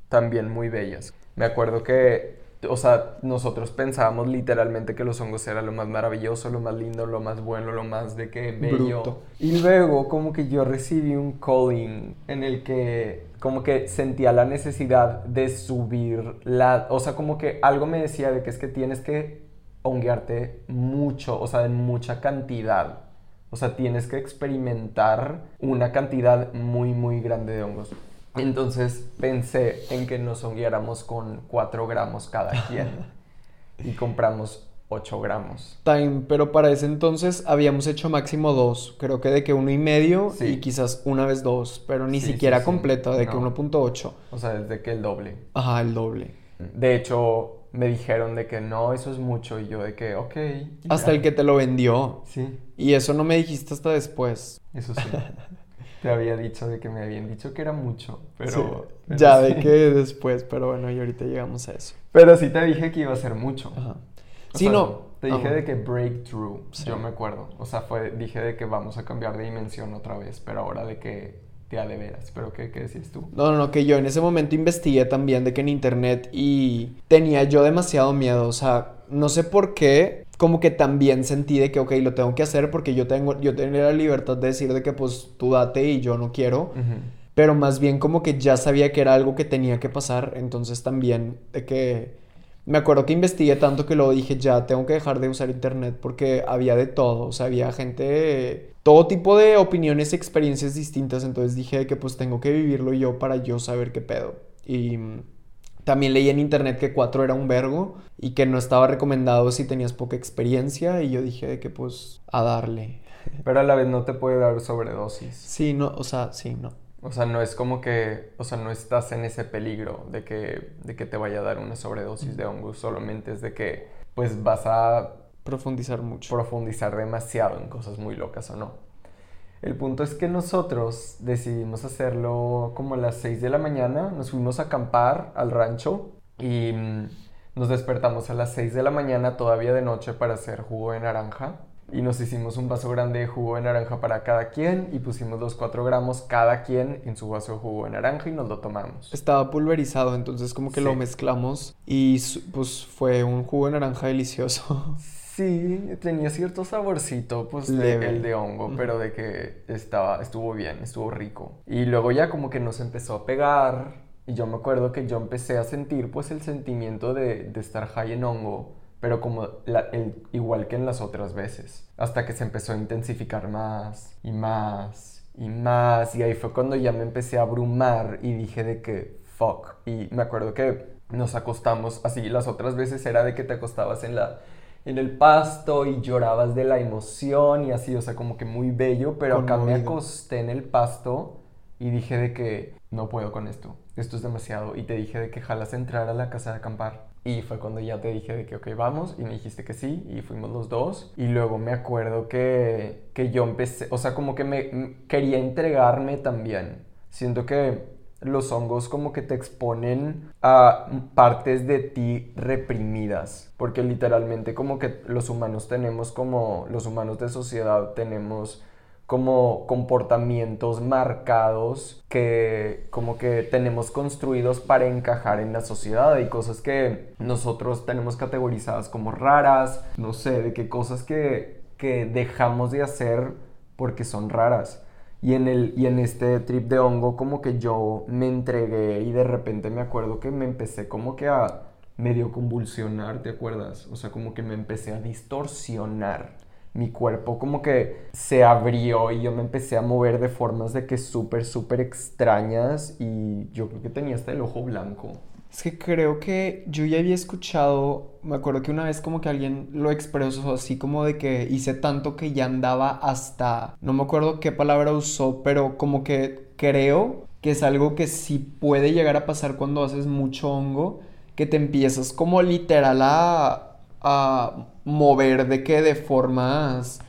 Speaker 2: también muy bellas. Me acuerdo que o sea, nosotros pensábamos literalmente que los hongos era lo más maravilloso, lo más lindo, lo más bueno, lo más de que bello. Y luego como que yo recibí un calling en el que como que sentía la necesidad de subir la, o sea, como que algo me decía de que es que tienes que honguearte mucho, o sea, en mucha cantidad O sea, tienes que experimentar una cantidad muy, muy grande de hongos. Entonces pensé en que nos hongueáramos con 4 gramos cada quien y compramos 8 gramos.
Speaker 1: Time, pero para ese entonces habíamos hecho máximo dos. Creo que de que uno y medio
Speaker 2: Sí.
Speaker 1: y quizás una vez dos, pero ni
Speaker 2: Sí,
Speaker 1: siquiera
Speaker 2: sí.
Speaker 1: completa, de que
Speaker 2: No.
Speaker 1: 1.8.
Speaker 2: O sea, desde que el doble.
Speaker 1: Ajá, el doble.
Speaker 2: De hecho, me dijeron de que no, eso es mucho. Y yo de que, ok.
Speaker 1: Hasta
Speaker 2: ya.
Speaker 1: el que te lo vendió.
Speaker 2: Sí,
Speaker 1: Y eso no me dijiste hasta después.
Speaker 2: eso sí. Te había dicho de que me habían dicho que era mucho, pero...
Speaker 1: Sí.
Speaker 2: pero
Speaker 1: ya
Speaker 2: sí.
Speaker 1: de que después, pero bueno, y ahorita llegamos a eso.
Speaker 2: Pero sí te dije que iba a ser mucho.
Speaker 1: Ajá.
Speaker 2: O
Speaker 1: Sí,
Speaker 2: sea,
Speaker 1: no.
Speaker 2: Te dije de que breakthrough,
Speaker 1: Sí.
Speaker 2: yo me acuerdo. O sea, fue, dije de que vamos a cambiar de dimensión otra vez, pero ahora de que ya de veras. ¿Pero qué, qué decías tú?
Speaker 1: No, no, no, que yo en ese momento investigué también de que en internet y tenía yo demasiado miedo, o sea, no sé por qué, como que también sentí de que, ok, lo tengo que hacer porque yo tengo, yo tenía la libertad de decir de que pues tú date y yo no quiero, pero más bien como que ya sabía que era algo que tenía que pasar, entonces también de que me acuerdo que investigué tanto que luego dije, ya tengo que dejar de usar internet porque había de todo, o sea, había gente, todo tipo de opiniones, experiencias distintas, entonces dije que pues tengo que vivirlo yo para yo saber qué pedo. Y también leí en internet que 4 era un vergo y que no estaba recomendado si tenías poca experiencia y yo dije de que pues a darle.
Speaker 2: Pero a la vez no te puede dar sobredosis.
Speaker 1: Sí, no, o sea, sí, no.
Speaker 2: O sea, no es como que, o sea, no estás en ese peligro de que, de que te vaya a dar una sobredosis de hongos, solamente es de que, pues vas a
Speaker 1: Profundizar mucho.
Speaker 2: profundizar demasiado en cosas muy locas o no. El punto es que nosotros decidimos hacerlo como a las 6 de la mañana, nos fuimos a acampar al rancho y mm, nos despertamos a las 6 de la mañana todavía de noche para hacer jugo de naranja y nos hicimos un vaso grande de jugo de naranja para cada quien y pusimos los 4 gramos cada quien en su vaso de jugo de naranja y nos lo tomamos.
Speaker 1: Estaba pulverizado, entonces como que lo mezclamos y pues fue un jugo de naranja delicioso.
Speaker 2: Sí, tenía cierto saborcito, pues, de- el de hongo, pero de que estaba, estuvo bien, estuvo rico. Y luego ya como que nos empezó a pegar, y yo me acuerdo que yo empecé a sentir, pues, el sentimiento de, de estar high en hongo, pero como la- el- igual que en las otras veces, hasta que se empezó a intensificar más, y más, y más, y ahí fue cuando ya me empecé a abrumar, y dije de que, fuck, y me acuerdo que nos acostamos, así las otras veces era de que te acostabas en la en el pasto y llorabas de la emoción y así, o sea, como que muy bello, pero acá me acosté en el pasto y dije de que no puedo con esto, esto es demasiado y te dije de que jalas entrar a la casa de acampar. Y fue cuando ya te dije de que ok vamos y me dijiste que sí y fuimos los dos. Y luego me acuerdo que, que yo empecé, o sea, como que me quería entregarme también, siento que los hongos como que te exponen a partes de ti reprimidas, porque literalmente como que los humanos tenemos como, los humanos de sociedad tenemos como comportamientos marcados que como que tenemos construidos para encajar en la sociedad y cosas que nosotros tenemos categorizadas como raras, no sé, de qué cosas que, que dejamos de hacer porque son raras. Y en, el, y en este trip de hongo como que yo me entregué y de repente me acuerdo que me empecé como que a medio convulsionar, ¿te acuerdas? O sea, como que me empecé a distorsionar. Mi cuerpo como que se abrió y yo me empecé a mover de formas de que súper, súper extrañas y yo creo que tenía hasta el ojo blanco.
Speaker 1: Es que creo que yo ya había escuchado, me acuerdo que una vez como que alguien lo expresó así como de que hice tanto que ya andaba hasta, no me acuerdo qué palabra usó, pero como que creo que es algo que sí puede llegar a pasar cuando haces mucho hongo, que te empiezas como literal a, a mover de que de formas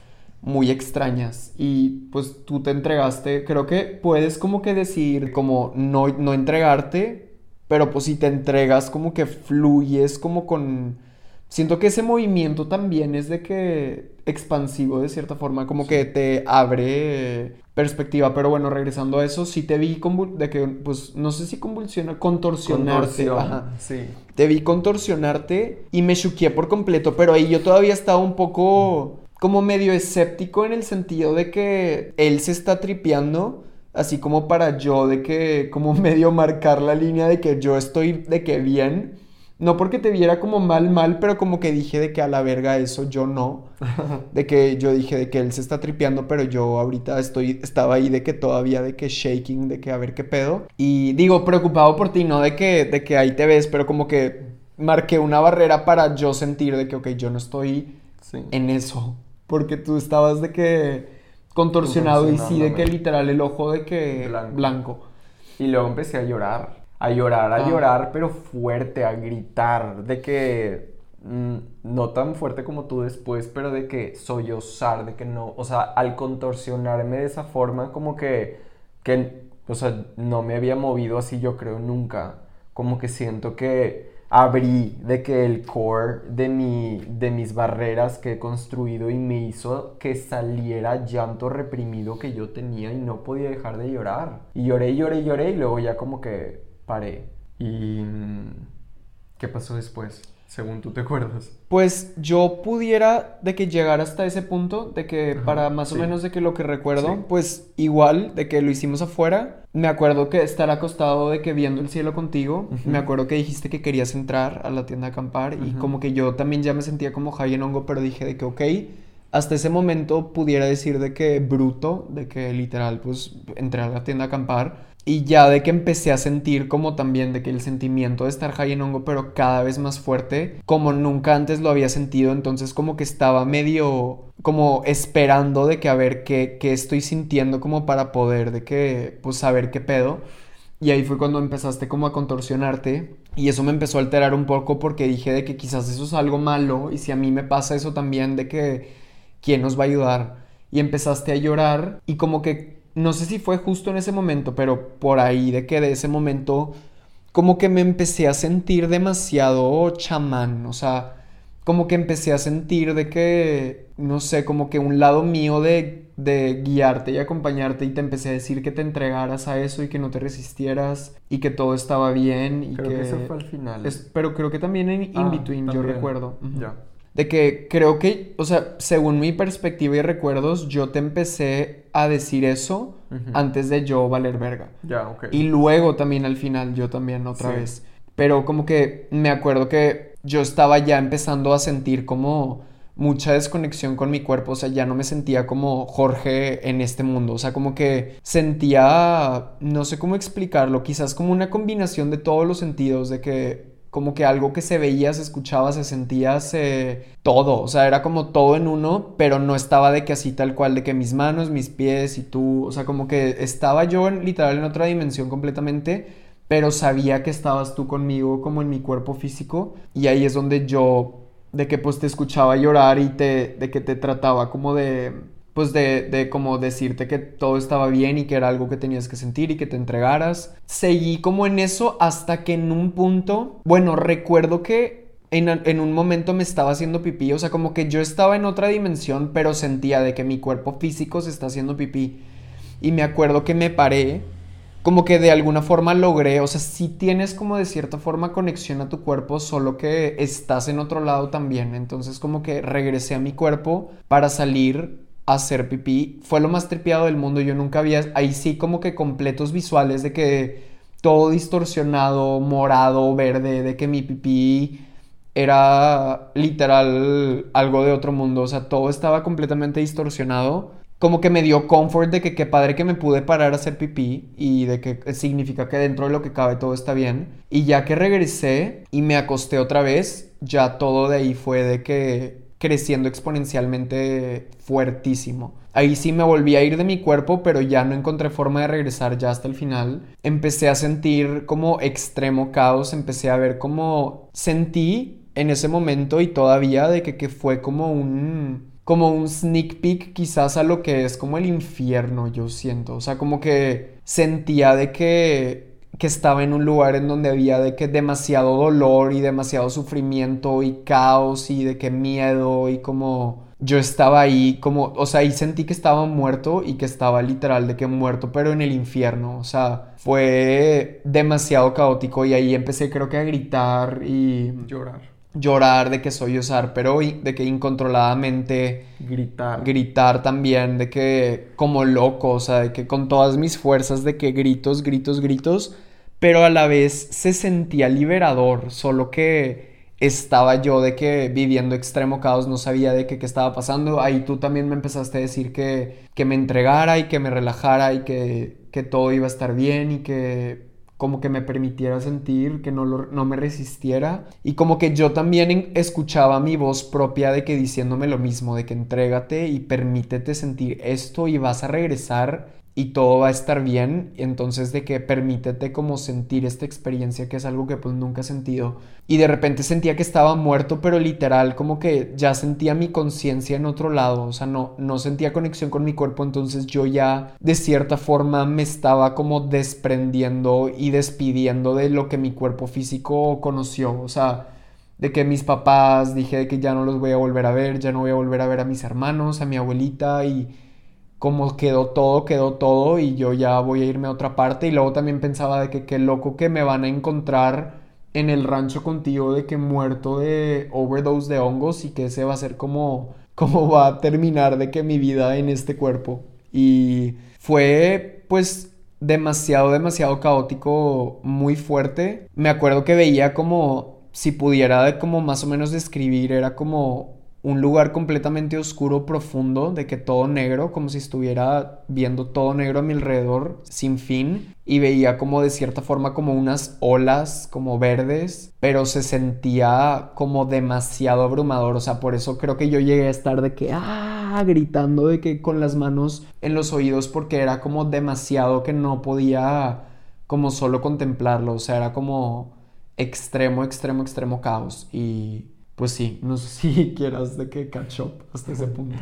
Speaker 1: muy extrañas. Y pues tú te entregaste, creo que puedes como que decidir como no, no entregarte, pero pues si te entregas como que fluyes como con... Siento que ese movimiento también es de que expansivo de cierta forma, como que te abre perspectiva, pero bueno, regresando a eso, sí te vi de que pues no sé si convulsionar, contorsionarte, ajá.
Speaker 2: Sí.
Speaker 1: Te vi contorsionarte y me choqué por completo, pero ahí yo todavía estaba un poco como medio escéptico en el sentido de que él se está tripeando, así como para yo de que como medio marcar la línea de que yo estoy de que bien, no porque te viera como mal, mal, pero como que dije de que a la verga eso yo no. De que yo dije de que él se está tripeando, pero yo ahorita estoy, estaba ahí de que todavía de que shaking, de que a ver qué pedo. Y digo, preocupado por ti, no de que, de que ahí te ves, pero como que marqué una barrera para yo sentir de que, ok, yo no estoy
Speaker 2: Sí.
Speaker 1: en eso. Porque tú estabas de que contorsionado y sí de que literal el ojo de que
Speaker 2: Blanco.
Speaker 1: blanco.
Speaker 2: Y luego empecé a llorar. A llorar, a
Speaker 1: Ah.
Speaker 2: llorar, pero fuerte, a gritar. De que. mm, no tan fuerte como tú después, pero de que sollozar, de que no. O sea, al contorsionarme de esa forma, como que. que o sea, no me había movido así, yo creo, nunca. Como que siento que abrí de que el core de, mi, de mis barreras que he construido y me hizo que saliera llanto reprimido que yo tenía y no podía dejar de llorar. Y lloré, lloré, lloré y luego ya como que paré. ¿Y mm, qué pasó después? Según tú te acuerdas.
Speaker 1: Pues yo pudiera de que llegar hasta ese punto, de que
Speaker 2: Ajá,
Speaker 1: para más o menos de que lo que recuerdo,
Speaker 2: Sí.
Speaker 1: pues igual de que lo hicimos afuera, me acuerdo que estar acostado de que viendo el cielo contigo, me acuerdo que dijiste que querías entrar a la tienda a acampar y como que yo también ya me sentía como high en hongo, pero dije de que ok, hasta ese momento pudiera decir de que bruto, de que literal pues entré a la tienda a acampar. Y ya de que empecé a sentir como también de que el sentimiento de estar high en hongo, pero cada vez más fuerte, como nunca antes lo había sentido, entonces como que estaba medio como esperando de que a ver qué, qué estoy sintiendo como para poder de que pues saber qué pedo. Y ahí fue cuando empezaste como a contorsionarte y eso me empezó a alterar un poco porque dije de que quizás eso es algo malo y si a mí me pasa eso también de que quién nos va a ayudar y empezaste a llorar y como que no sé si fue justo en ese momento, pero por ahí de que de ese momento como que me empecé a sentir demasiado chamán, o sea, como que empecé a sentir de que, no sé, como que un lado mío de, de guiarte y acompañarte y te empecé a decir que te entregaras a eso y que no te resistieras y que todo estaba bien y
Speaker 2: Creo
Speaker 1: que...
Speaker 2: que eso fue al final.
Speaker 1: es- pero creo que también en In
Speaker 2: Ah,
Speaker 1: Between, yo recuerdo.
Speaker 2: Ya.
Speaker 1: De que creo que, o sea, según mi perspectiva y recuerdos, yo te empecé a decir eso antes de yo valer verga.
Speaker 2: Ya, ok.
Speaker 1: Y luego también al final yo también otra
Speaker 2: Sí.
Speaker 1: vez. Pero como que me acuerdo que yo estaba ya empezando a sentir como mucha desconexión con mi cuerpo, o sea, ya no me sentía como Jorge en este mundo, o sea, como que sentía, no sé cómo explicarlo, quizás como una combinación de todos los sentidos, de que como que algo que se veía, se escuchaba, se sentía, se... todo, o sea, era como todo en uno, pero no estaba de que así tal cual, de que mis manos, mis pies y tú, o sea, como que estaba yo en, literal en otra dimensión completamente, pero sabía que estabas tú conmigo como en mi cuerpo físico. Y ahí es donde yo, de que pues te escuchaba llorar y te, de que te trataba como de, pues de, de como decirte que todo estaba bien y que era algo que tenías que sentir y que te entregaras. Seguí como en eso hasta que en un punto, bueno, recuerdo que en, en un momento me estaba haciendo pipí, o sea, como que yo estaba en otra dimensión, pero sentía de que mi cuerpo físico se está haciendo pipí. Y me acuerdo que me paré, como que de alguna forma logré, o sea, sí tienes como de cierta forma conexión a tu cuerpo, solo que estás en otro lado también. Entonces como que regresé a mi cuerpo para salir hacer pipí. Fue lo más tripiado del mundo, yo nunca había, ahí sí como que completos visuales de que todo distorsionado, morado, verde, de que mi pipí era literal algo de otro mundo, o sea, todo estaba completamente distorsionado. Como que me dio comfort de que qué padre que me pude parar a hacer pipí y de que significa que dentro de lo que cabe todo está bien. Y ya que regresé y me acosté otra vez, ya todo de ahí fue de que creciendo exponencialmente fuertísimo. Ahí sí me volví a ir de mi cuerpo, pero ya no encontré forma de regresar ya hasta el final. Empecé a sentir como extremo caos, empecé a ver como sentí en ese momento y todavía de que, que fue como un como un sneak peek quizás a lo que es como el infierno, yo siento. O sea, como que sentía de que que estaba en un lugar en donde había de que demasiado dolor y demasiado sufrimiento y caos y de que miedo y como yo estaba ahí como, o sea, ahí sentí que estaba muerto y que estaba literal de que muerto, pero en el infierno, o sea, fue demasiado caótico y ahí empecé creo que a gritar y
Speaker 2: Llorar.
Speaker 1: llorar de que soy usar, pero de que incontroladamente
Speaker 2: Gritar.
Speaker 1: gritar también, de que como loco, o sea, de que con todas mis fuerzas, de que gritos, gritos, gritos, pero a la vez se sentía liberador, solo que estaba yo de que viviendo extremo caos, no sabía de qué, estaba pasando. Ahí tú también me empezaste a decir que, que me entregara y que me relajara y que, que todo iba a estar bien y que como que me permitiera sentir, que no, no me resistiera. Y como que yo también escuchaba mi voz propia de que diciéndome lo mismo, de que entrégate y permítete sentir esto y vas a regresar y todo va a estar bien. Entonces de que permítete como sentir esta experiencia que es algo que pues nunca he sentido. Y de repente sentía que estaba muerto, pero literal como que ya sentía mi conciencia en otro lado. O sea, no, no sentía conexión con mi cuerpo. Entonces yo ya de cierta forma me estaba como desprendiendo y despidiendo de lo que mi cuerpo físico conoció. O sea de que mis papás dije que ya no los voy a volver a ver, ya no voy a volver a ver a mis hermanos, a mi abuelita y como quedó todo, quedó todo y yo ya voy a irme a otra parte. Y luego también pensaba de que qué loco que me van a encontrar en el rancho contigo de que muerto de overdose de hongos y que ese va a ser como, como va a terminar de que mi vida en este cuerpo. Y fue pues demasiado, demasiado caótico, muy fuerte. Me acuerdo que veía como, si pudiera de como más o menos describir, era como un lugar completamente oscuro, profundo, de que todo negro, como si estuviera viendo todo negro a mi alrededor, sin fin, y veía como de cierta forma como unas olas como verdes, pero se sentía como demasiado abrumador, o sea, por eso creo que yo llegué a estar de que, ah, gritando de que con las manos en los oídos, porque era como demasiado que no podía como solo contemplarlo, o sea, era como extremo, extremo, extremo caos, y pues sí, no sé si quieras de que catch up hasta ese punto.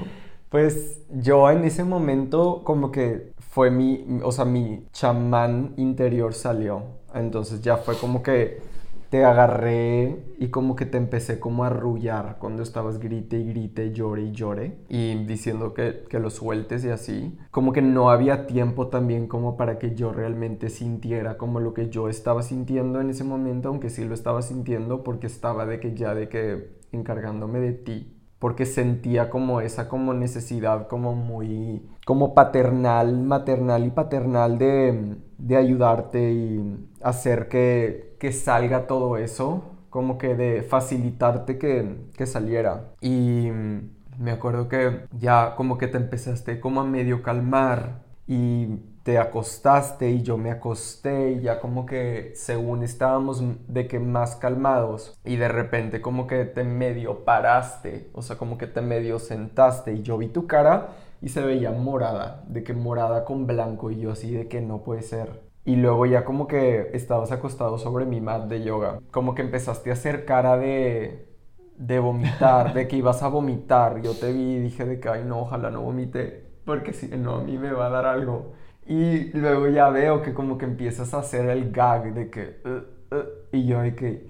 Speaker 2: Pues yo en ese momento como que fue mi, o sea, mi chamán interior salió. Entonces ya fue como que te agarré y como que te empecé como a arrullar cuando estabas grite y grite, llore y llore y diciendo que, que lo sueltes y así. Como que no había tiempo también como para que yo realmente sintiera como lo que yo estaba sintiendo en ese momento, aunque sí lo estaba sintiendo porque estaba de que ya de que encargándome de ti porque sentía como esa como necesidad como muy como paternal, maternal y paternal de, de ayudarte y hacer que, que, salga todo eso, como que de facilitarte que, que saliera. Y me acuerdo que ya como que te empezaste como a medio calmar y te acostaste y yo me acosté y ya como que según estábamos de que más calmados y de repente como que te medio paraste, o sea, como que te medio sentaste y yo vi tu cara y se veía morada, de que morada con blanco y yo así de que no puede ser. Y luego ya como que estabas acostado sobre mi mat de yoga, como que empezaste a hacer cara de de vomitar, de que ibas a vomitar. Yo te vi y dije de que ay no, ojalá no vomite, porque si no a mí me va a dar algo. Y luego ya veo que como que empiezas a hacer el gag de que... uh", y yo de que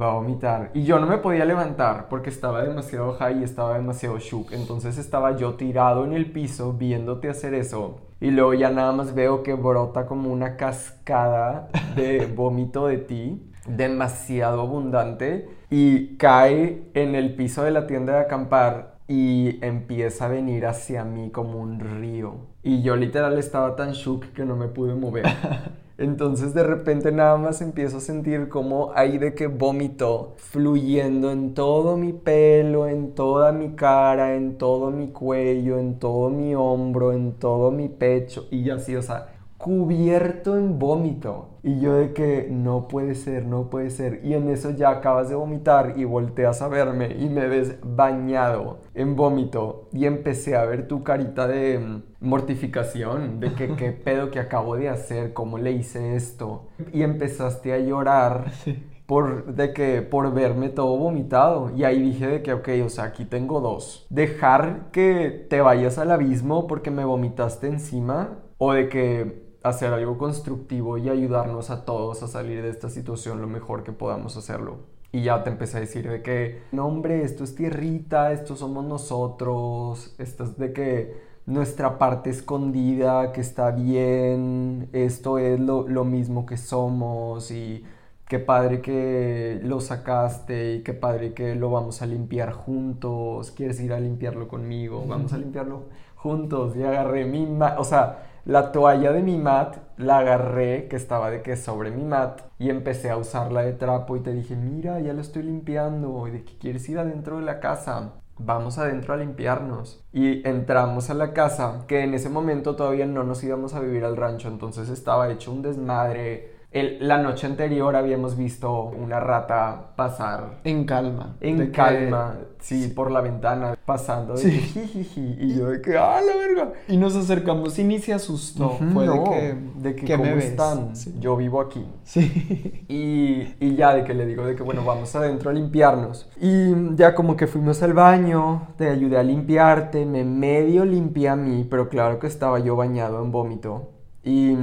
Speaker 2: va a vomitar. Y yo no me podía levantar porque estaba demasiado high y estaba demasiado shook. Entonces estaba yo tirado en el piso viéndote hacer eso. Y luego ya nada más veo que brota como una cascada de vómito de ti. Demasiado abundante. Y cae en el piso de la tienda de acampar y empieza a venir hacia mí como un río. Y yo literal estaba tan shook que no me pude mover. Entonces de repente nada más empiezo a sentir como de que vómito fluyendo en todo mi pelo, en toda mi cara, en todo mi cuello, en todo mi hombro, en todo mi pecho y así, o sea, cubierto en vómito. Y yo de que no puede ser, no puede ser. Y en eso ya acabas de vomitar y volteas a verme y me ves bañado en vómito. Y empecé a ver tu carita de mm, mortificación, de que qué pedo que acabo de hacer, cómo le hice esto. Y empezaste a llorar. Por, de que, por verme todo vomitado. Y ahí dije de que, ok, o sea, aquí tengo dos. Dejar que te vayas al abismo porque me vomitaste encima. O de que hacer algo constructivo y ayudarnos a todos a salir de esta situación lo mejor que podamos hacerlo. Y ya te empecé a decir de que, no hombre, esto es tierrita, esto somos nosotros, esto es de que nuestra parte escondida, que está bien, esto es lo, lo mismo que somos y qué padre que lo sacaste y qué padre que lo vamos a limpiar juntos, quieres ir a limpiarlo conmigo, vamos a limpiarlo juntos y agarré mi mat, o sea, la toalla de mi mat la agarré que estaba de que sobre mi mat y empecé a usarla de trapo y te dije, mira, ya la estoy limpiando y de que quieres ir adentro de la casa. Vamos adentro a limpiarnos. Y entramos a la casa, que en ese momento todavía no nos íbamos a vivir al rancho, entonces estaba hecho un desmadre la noche anterior habíamos visto una rata pasar.
Speaker 1: En calma.
Speaker 2: En calma, sí, por la ventana, pasando. De sí. y yo de que, ¡ah, la verga!
Speaker 1: Y nos acercamos y ni se asustó. Fue de que,
Speaker 2: de que ¿cómo están? Yo vivo aquí. Sí. Y, y ya de que le digo de que, bueno, vamos adentro a limpiarnos. Y ya como que fuimos al baño, te ayudé a limpiarte, me medio limpié a mí, pero claro que estaba yo bañado en vómito. Y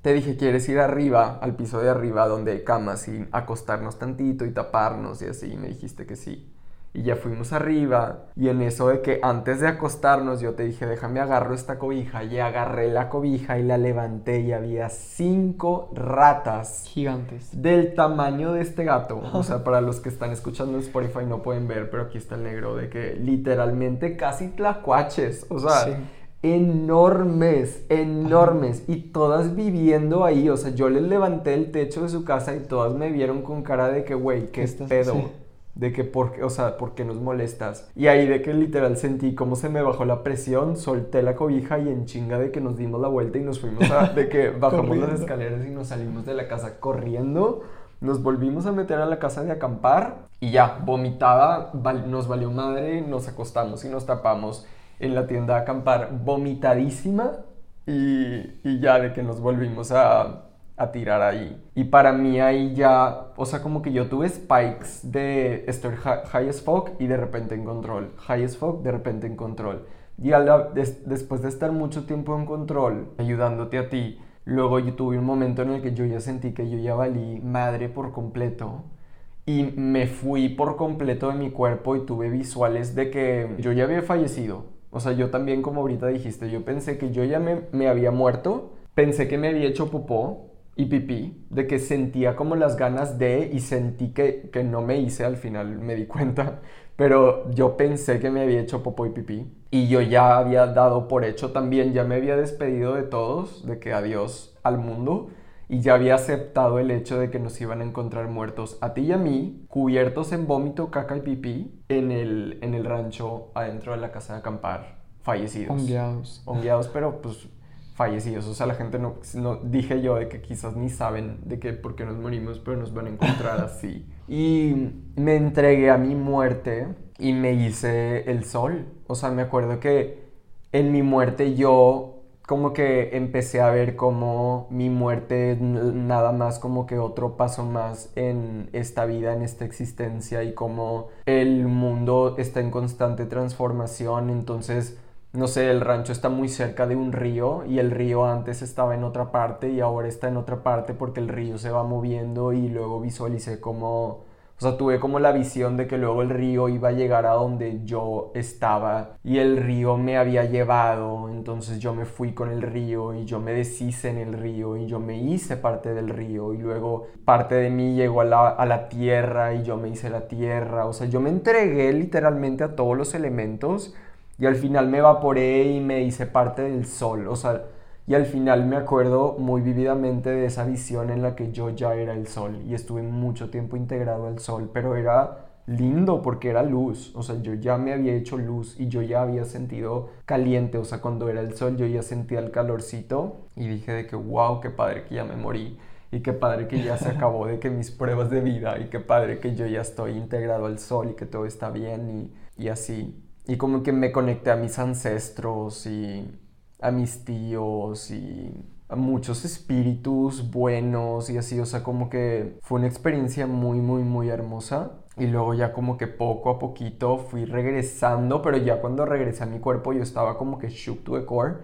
Speaker 2: te dije, ¿quieres ir arriba, al piso de arriba, donde hay camas y acostarnos tantito y taparnos y así? Y me dijiste que sí. Y ya fuimos arriba y en eso de que antes de acostarnos yo te dije, déjame agarro esta cobija y agarré la cobija y la levanté y había cinco ratas.
Speaker 1: Gigantes.
Speaker 2: Del tamaño de este gato. O sea, para los que están escuchando en Spotify no pueden ver, pero aquí está el negro de que literalmente casi tlacuaches. O sea enormes, enormes, y todas viviendo ahí, o sea, yo les levanté el techo de su casa y todas me vieron con cara de que, güey, ¿qué es pedo? De que, por, o sea, ¿por qué nos molestas? Y ahí de que literal sentí cómo se me bajó la presión, solté la cobija y en chinga de que nos dimos la vuelta y nos fuimos a, de que bajamos las escaleras y nos salimos de la casa corriendo. Nos volvimos a meter a la casa de acampar y ya, vomitada, nos valió madre, nos acostamos y nos tapamos en la tienda a acampar vomitadísima y, y ya de que nos volvimos a, a, tirar ahí. Y para mí ahí ya, o sea, como que yo tuve spikes de estoy high as fuck y de repente en control, high as fuck, de repente en control. Y después de estar mucho tiempo en control, ayudándote a ti, luego yo tuve un momento en el que yo ya sentí que yo ya valí madre por completo y me fui por completo de mi cuerpo y tuve visuales de que yo ya había fallecido o sea, yo también, como ahorita dijiste, yo pensé que yo ya me, me había muerto, pensé que me había hecho popó y pipí, de que sentía como las ganas de y sentí que, que no me hice, al final me di cuenta, pero yo pensé que me había hecho popó y pipí. Y yo ya había dado por hecho también, ya me había despedido de todos, de que adiós al mundo y ya había aceptado el hecho de que nos iban a encontrar muertos a ti y a mí, cubiertos en vómito, caca y pipí, en el, en el rancho adentro de la casa de acampar, fallecidos.
Speaker 1: Hongueados.
Speaker 2: Hongueados, pero pues fallecidos. O sea, la gente no, no, dije yo de que quizás ni saben de que por qué nos morimos, pero nos van a encontrar así. Y me entregué a mi muerte y me hice el sol. O sea, me acuerdo que en mi muerte yo como que empecé a ver como mi muerte nada más como que otro paso más en esta vida, en esta existencia y como el mundo está en constante transformación, entonces no sé, el rancho está muy cerca de un río y el río antes estaba en otra parte y ahora está en otra parte porque el río se va moviendo y luego visualicé como o sea, tuve como la visión de que luego el río iba a llegar a donde yo estaba y el río me había llevado, entonces yo me fui con el río y yo me deshice en el río y yo me hice parte del río. Y luego parte de mí llegó a la, a la tierra y yo me hice la tierra, o sea, yo me entregué literalmente a todos los elementos y al final me evaporé y me hice parte del sol, o sea, y al final me acuerdo muy vividamente de esa visión en la que yo ya era el sol y estuve mucho tiempo integrado al sol, pero era lindo porque era luz, o sea, yo ya me había hecho luz y yo ya había sentido caliente, o sea, cuando era el sol yo ya sentía el calorcito y dije de que wow, qué padre que ya me morí y qué padre que ya se acabó de que mis pruebas de vida y qué padre que yo ya estoy integrado al sol y que todo está bien y, y así. Y como que me conecté a mis ancestros y a mis tíos y a muchos espíritus buenos y así, o sea, como que fue una experiencia muy, muy, muy hermosa. Y luego ya como que poco a poquito fui regresando, pero ya cuando regresé a mi cuerpo yo estaba como que shook to the core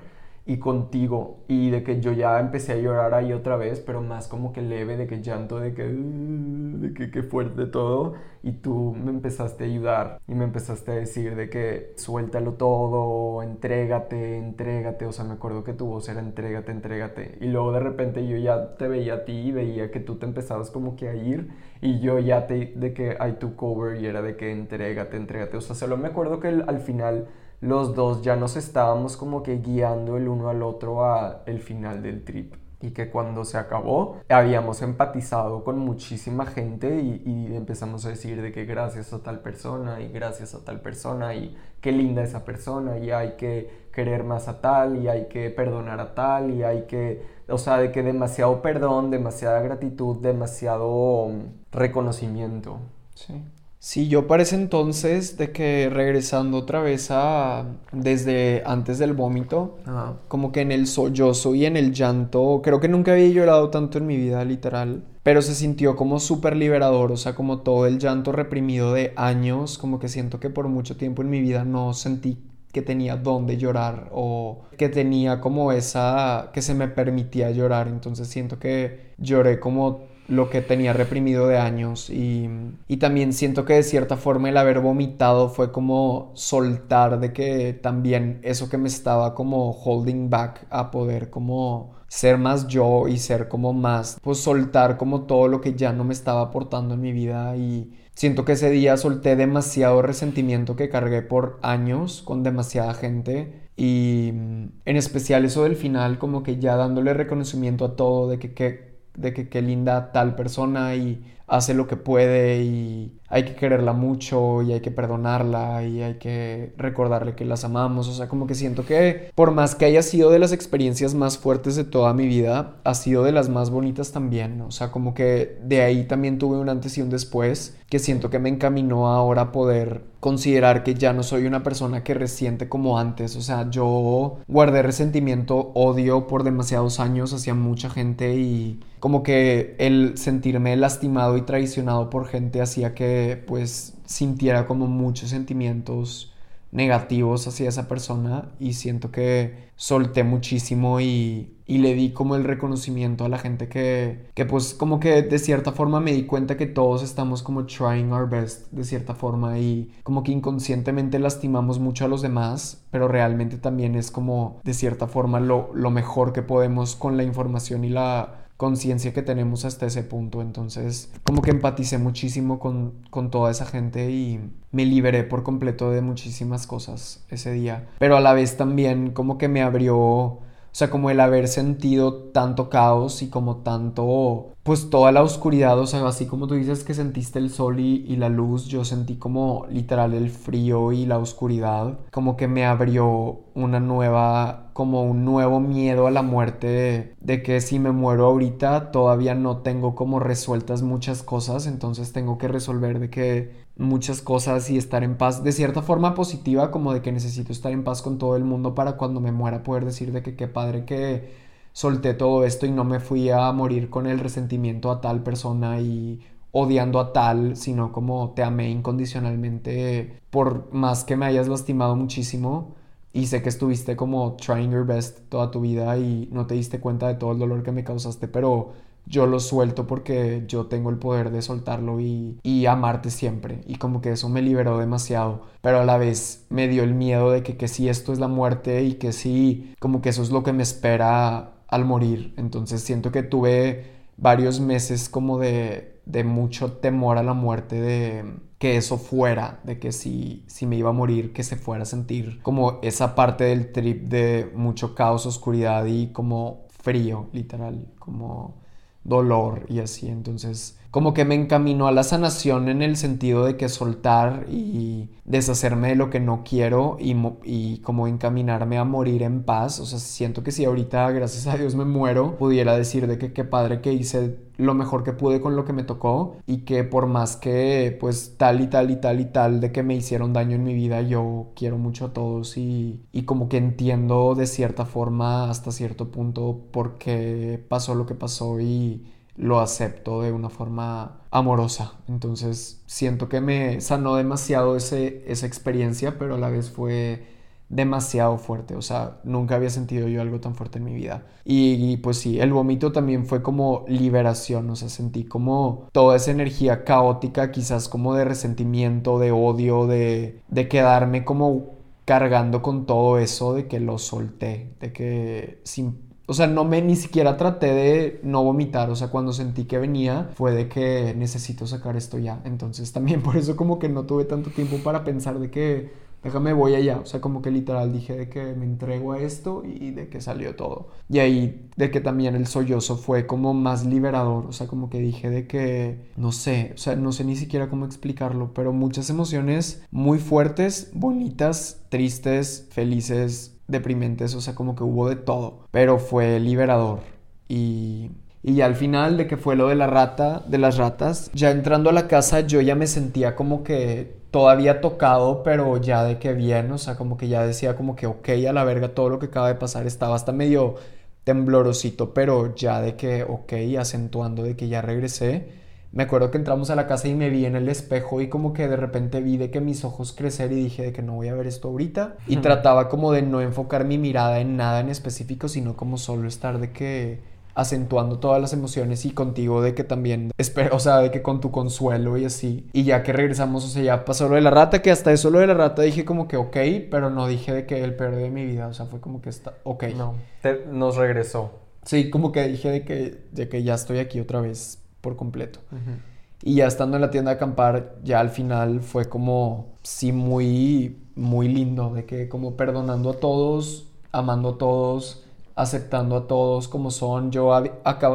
Speaker 2: y contigo y de que yo ya empecé a llorar ahí otra vez, pero más como que leve, de que llanto, de que, de que, que fuerte todo y tú me empezaste a ayudar y me empezaste a decir de que suéltalo todo, entrégate, entrégate, o sea, me acuerdo que tu voz era entrégate, entrégate. Y luego de repente yo ya te veía a ti y veía que tú te empezabas como que a ir y yo ya te, de que I took cover y era de que entrégate, entrégate, o sea, solo me acuerdo que al final los dos ya nos estábamos como que guiando el uno al otro a el final del trip y que cuando se acabó habíamos empatizado con muchísima gente y, y, empezamos a decir de que gracias a tal persona y gracias a tal persona y qué linda esa persona y hay que querer más a tal y hay que perdonar a tal y hay que, o sea, de que demasiado perdón, demasiada gratitud, demasiado reconocimiento.
Speaker 1: Sí. Sí, yo parece entonces de que regresando otra vez a desde antes del vómito, como que en el sollozo y en el llanto, creo que nunca había llorado tanto en mi vida, literal, pero se sintió como súper liberador, o sea, como todo el llanto reprimido de años, como que siento que por mucho tiempo en mi vida no sentí que tenía dónde llorar o que tenía como esa, que se me permitía llorar, entonces siento que lloré como lo que tenía reprimido de años y, y, también siento que de cierta forma el haber vomitado fue como soltar de que también eso que me estaba como holding back a poder como ser más yo y ser como más pues soltar como todo lo que ya no me estaba aportando en mi vida y siento que ese día solté demasiado resentimiento que cargué por años con demasiada gente y en especial eso del final como que ya dándole reconocimiento a todo de que, que de que qué linda tal persona y hace lo que puede y hay que quererla mucho y hay que perdonarla y hay que recordarle que las amamos. O sea, como que siento que por más que haya sido de las experiencias más fuertes de toda mi vida, ha sido de las más bonitas también. O sea, como que de ahí también tuve un antes y un después que siento que me encaminó ahora a poder considerar que ya no soy una persona que resiente como antes. O sea, yo guardé resentimiento, odio por demasiados años hacia mucha gente y como que el sentirme lastimado y traicionado por gente hacía que pues sintiera como muchos sentimientos negativos hacia esa persona y siento que solté muchísimo y, y, le di como el reconocimiento a la gente que, que pues como que de cierta forma me di cuenta que todos estamos como trying our best de cierta forma y como que inconscientemente lastimamos mucho a los demás pero realmente también es como de cierta forma lo, lo mejor que podemos con la información y la conciencia que tenemos hasta ese punto. Entonces, como que empaticé muchísimo con, con, toda esa gente y me liberé por completo de muchísimas cosas ese día. Pero a la vez también como que me abrió sea, como el haber sentido tanto caos y como tanto, pues toda la oscuridad, o sea, así como tú dices que sentiste el sol y, y, la luz, yo sentí como literal el frío y la oscuridad, como que me abrió una nueva, como un nuevo miedo a la muerte, de, de que si me muero ahorita todavía no tengo como resueltas muchas cosas, entonces tengo que resolver de que muchas cosas y estar en paz de cierta forma positiva, como de que necesito estar en paz con todo el mundo para cuando me muera poder decir de que qué padre que solté todo esto y no me fui a morir con el resentimiento a tal persona y odiando a tal, sino como te amé incondicionalmente por más que me hayas lastimado muchísimo. Y sé que estuviste como trying your best toda tu vida y no te diste cuenta de todo el dolor que me causaste, pero yo lo suelto porque yo tengo el poder de soltarlo y, y, amarte siempre. Y como que eso me liberó demasiado. Pero a la vez me dio el miedo de que, que si esto es la muerte y que si como que eso es lo que me espera al morir. Entonces siento que tuve varios meses como de, de mucho temor a la muerte, de que eso fuera, de que si, si me iba a morir, que se fuera a sentir como esa parte del trip de mucho caos, oscuridad y como frío, literal, como dolor y así. Entonces, como que me encaminó a la sanación en el sentido de que soltar y deshacerme de lo que no quiero y, y, como encaminarme a morir en paz. O sea, siento que si ahorita, gracias a Dios, me muero, pudiera decir de que qué padre que hice lo mejor que pude con lo que me tocó y que por más que pues tal y tal y tal y tal de que me hicieron daño en mi vida, yo quiero mucho a todos y, y como que entiendo de cierta forma hasta cierto punto por qué pasó lo que pasó y lo acepto de una forma amorosa. Entonces siento que me sanó demasiado ese, esa experiencia, pero a la vez fue demasiado fuerte. O sea, nunca había sentido yo algo tan fuerte en mi vida. Y, pues sí, el vómito también fue como liberación. O sea, sentí como toda esa energía caótica, quizás como de resentimiento, de odio, de, de quedarme como cargando con todo eso, de que lo solté, de que sin o sea, no me ni siquiera traté de no vomitar, o sea, cuando sentí que venía fue de que necesito sacar esto ya. Entonces también por eso como que no tuve tanto tiempo para pensar de que déjame voy allá, o sea, como que literal dije de que me entrego a esto y de que salió todo. Y ahí de que también el sollozo fue como más liberador, o sea, como que dije de que no sé, o sea, no sé ni siquiera cómo explicarlo, pero muchas emociones muy fuertes, bonitas, tristes, felices, deprimentes, o sea, como que hubo de todo, pero fue liberador. Y y al final de que fue lo de la rata, de las ratas, ya entrando a la casa yo ya me sentía como que todavía tocado, pero ya de que bien, o sea, como que ya decía como que ok, a la verga todo lo que acaba de pasar, estaba hasta medio temblorosito, pero ya de que ok, acentuando de que ya regresé me acuerdo que entramos a la casa y me vi en el espejo y como que de repente vi de que mis ojos crecer y dije de que no voy a ver esto ahorita. Y trataba como de no enfocar mi mirada en nada en específico, sino como solo estar de que acentuando todas las emociones y contigo de que también, espero, o sea, de que con tu consuelo y así. Y ya que regresamos, o sea, ya pasó lo de la rata, que hasta eso lo de la rata dije como que ok, pero no dije de que el peor de mi vida, o sea, fue como que está, ok.
Speaker 2: No, nos regresó.
Speaker 1: Sí, como que dije de que, de que ya estoy aquí otra vez por completo. Y ya estando en la tienda de acampar, ya al final fue como, sí, muy, muy lindo, de que como perdonando a todos, amando a todos, aceptando a todos como son. Yo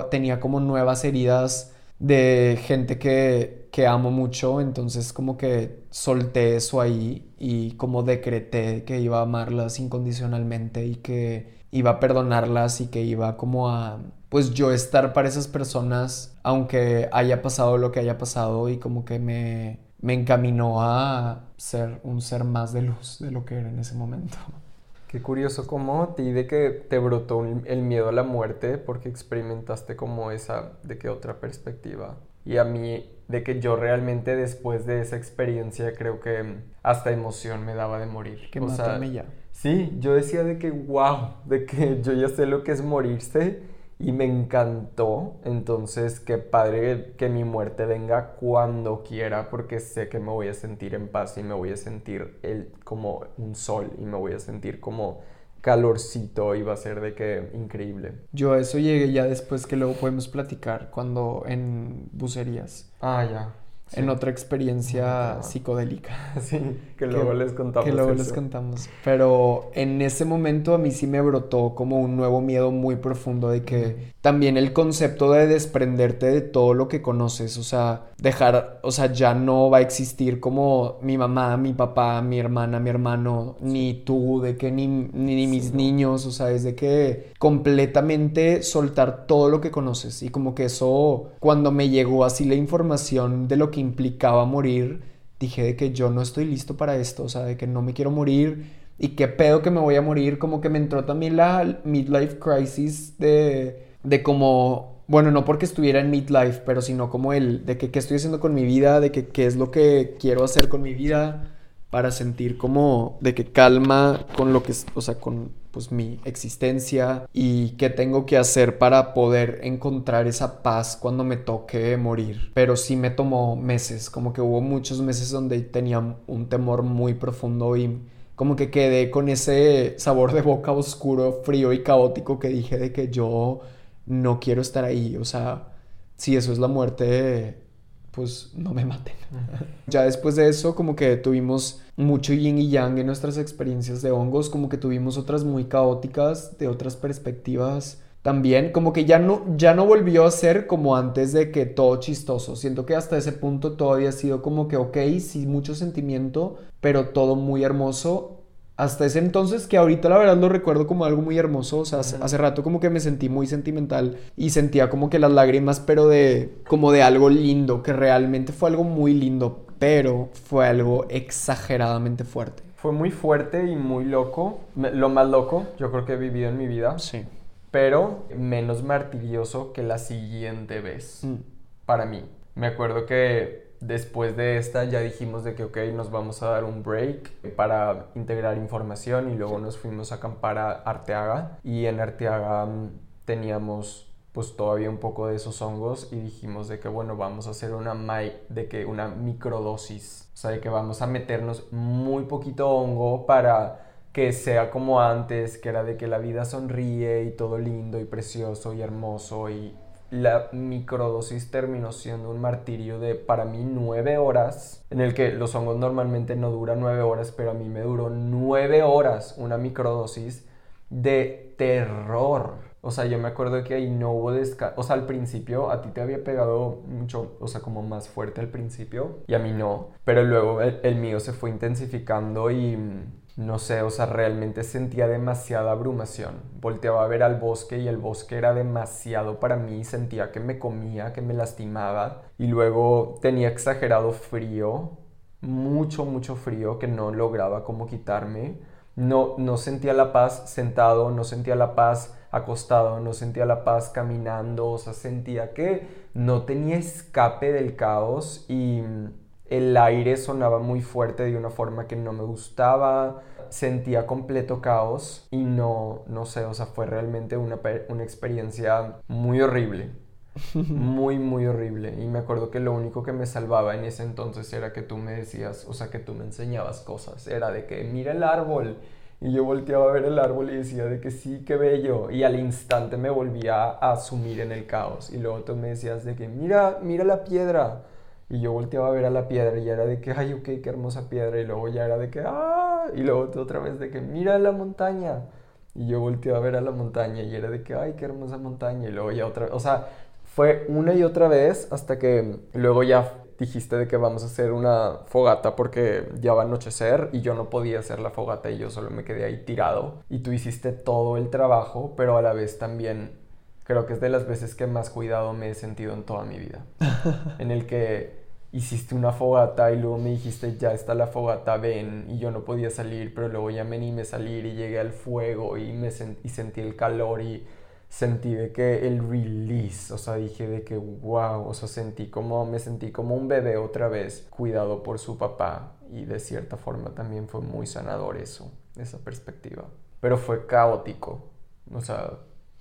Speaker 1: tenía como nuevas heridas de gente que, que amo mucho, entonces como que solté eso ahí y como decreté que iba a amarlas incondicionalmente y que iba a perdonarlas y que iba como a pues yo estar para esas personas, aunque haya pasado lo que haya pasado y como que me, me encaminó a ser un ser más de luz de lo que era en ese momento.
Speaker 2: Qué curioso cómo a ti de que te brotó el miedo a la muerte porque experimentaste como esa de que otra perspectiva. Y a mí de que yo realmente después de esa experiencia creo que hasta emoción me daba de morir.
Speaker 1: Que o sea, ya.
Speaker 2: Sí, yo decía de que wow, de que yo ya sé lo que es morirse y me encantó. Entonces, qué padre que mi muerte venga cuando quiera, porque sé que me voy a sentir en paz y me voy a sentir el, como un sol y me voy a sentir como calorcito y va a ser de que increíble.
Speaker 1: Yo a eso llegué ya después que luego podemos platicar cuando en bucerías.
Speaker 2: Ah, ya
Speaker 1: en otra experiencia psicodélica.
Speaker 2: Sí, que luego les contamos.
Speaker 1: Que luego les contamos. Pero en ese momento a mí sí me brotó como un nuevo miedo muy profundo de que también el concepto de desprenderte de todo lo que conoces, o sea, dejar, o sea, ya no va a existir como mi mamá, mi papá, mi hermana, mi hermano, ni tú, de que ni, ni, mis niños, o sea, es de que completamente soltar todo lo que conoces y como que eso, cuando me llegó así la información de lo que implicaba morir, dije de que yo no estoy listo para esto, o sea, de que no me quiero morir y qué pedo que me voy a morir, como que me entró también la midlife crisis de, de como, bueno, no porque estuviera en midlife, pero sino como el de que qué estoy haciendo con mi vida, de que qué es lo que quiero hacer con mi vida para sentir como de que calma con lo que, o sea, con pues mi existencia y qué tengo que hacer para poder encontrar esa paz cuando me toque morir. Pero sí me tomó meses, como que hubo muchos meses donde tenía un temor muy profundo y como que quedé con ese sabor de boca oscuro, frío y caótico que dije de que yo no quiero estar ahí, o sea, si eso es la muerte, pues no me maten. ya después de eso, como que tuvimos mucho yin y yang en nuestras experiencias de hongos, como que tuvimos otras muy caóticas, de otras perspectivas también, como que ya no, ya no volvió a ser como antes de que todo chistoso. Siento que hasta ese punto todo había sido como que, ok, sí, mucho sentimiento, pero todo muy hermoso hasta ese entonces que ahorita la verdad lo recuerdo como algo muy hermoso, o sea, hace, rato como que me sentí muy sentimental y sentía como que las lágrimas, pero de como de algo lindo, que realmente fue algo muy lindo, pero fue algo exageradamente fuerte.
Speaker 2: Fue muy fuerte y muy loco, lo más loco yo creo que he vivido en mi vida.
Speaker 1: Sí.
Speaker 2: Pero menos martirioso que la siguiente vez, mm. para mí. Me acuerdo que Después de esta ya dijimos de que, ok, nos vamos a dar un break para integrar información y luego nos fuimos a acampar a Arteaga. Y en Arteaga mm, teníamos pues todavía un poco de esos hongos y dijimos de que bueno vamos a hacer una de que una microdosis. O sea de que vamos a meternos muy poquito hongo para que sea como antes, que era de que la vida sonríe y todo lindo y precioso y hermoso y la microdosis terminó siendo un martirio de para mí nueve horas, en el que los hongos normalmente no duran nueve horas, pero a mí me duró nueve horas una microdosis de terror. O sea, yo me acuerdo que ahí no hubo descanso. O sea, al principio a ti te había pegado mucho, o sea, como más fuerte al principio y a mí no. Pero luego el, mío se fue intensificando y no sé, o sea, realmente sentía demasiada abrumación. Volteaba a ver al bosque y el bosque era demasiado para mí, sentía que me comía, que me lastimaba y luego tenía exagerado frío, mucho, mucho frío que no lograba como quitarme. No, no sentía la paz sentado, no sentía la paz acostado, no sentía la paz caminando, o sea, sentía que no tenía escape del caos y el aire sonaba muy fuerte de una forma que no me gustaba, sentía completo caos y no, no sé, o sea, fue realmente una, una experiencia muy horrible. Muy, muy horrible. Y me acuerdo que lo único que me salvaba en ese entonces era que tú me decías, o sea, que tú me enseñabas cosas. Era de que mira el árbol. Y yo volteaba a ver el árbol y decía de que sí, qué bello. Y al instante me volvía a sumir en el caos. Y luego tú me decías de que mira, mira la piedra. Y yo volteaba a ver a la piedra y era de que, ay, ok, qué hermosa piedra. Y luego ya era de que, ah, y luego otra vez de que, mira la montaña. Y yo volteaba a ver a la montaña y era de que, ay, qué hermosa montaña. Y luego ya otra vez, o sea, fue una y otra vez hasta que luego ya dijiste de que vamos a hacer una fogata porque ya va a anochecer y yo no podía hacer la fogata y yo solo me quedé ahí tirado. Y tú hiciste todo el trabajo, pero a la vez también creo que es de las veces que más cuidado me he sentido en toda mi vida. en el que hiciste una fogata y luego me dijiste, ya está la fogata, ven, y yo no podía salir, pero luego ya me animé a salir y llegué al fuego y, me y sentí el calor y sentí de que el release, o sea, dije de que wow, o sea, sentí como, me sentí como un bebé otra vez, cuidado por su papá y de cierta forma también fue muy sanador eso, esa perspectiva, pero fue caótico, o sea,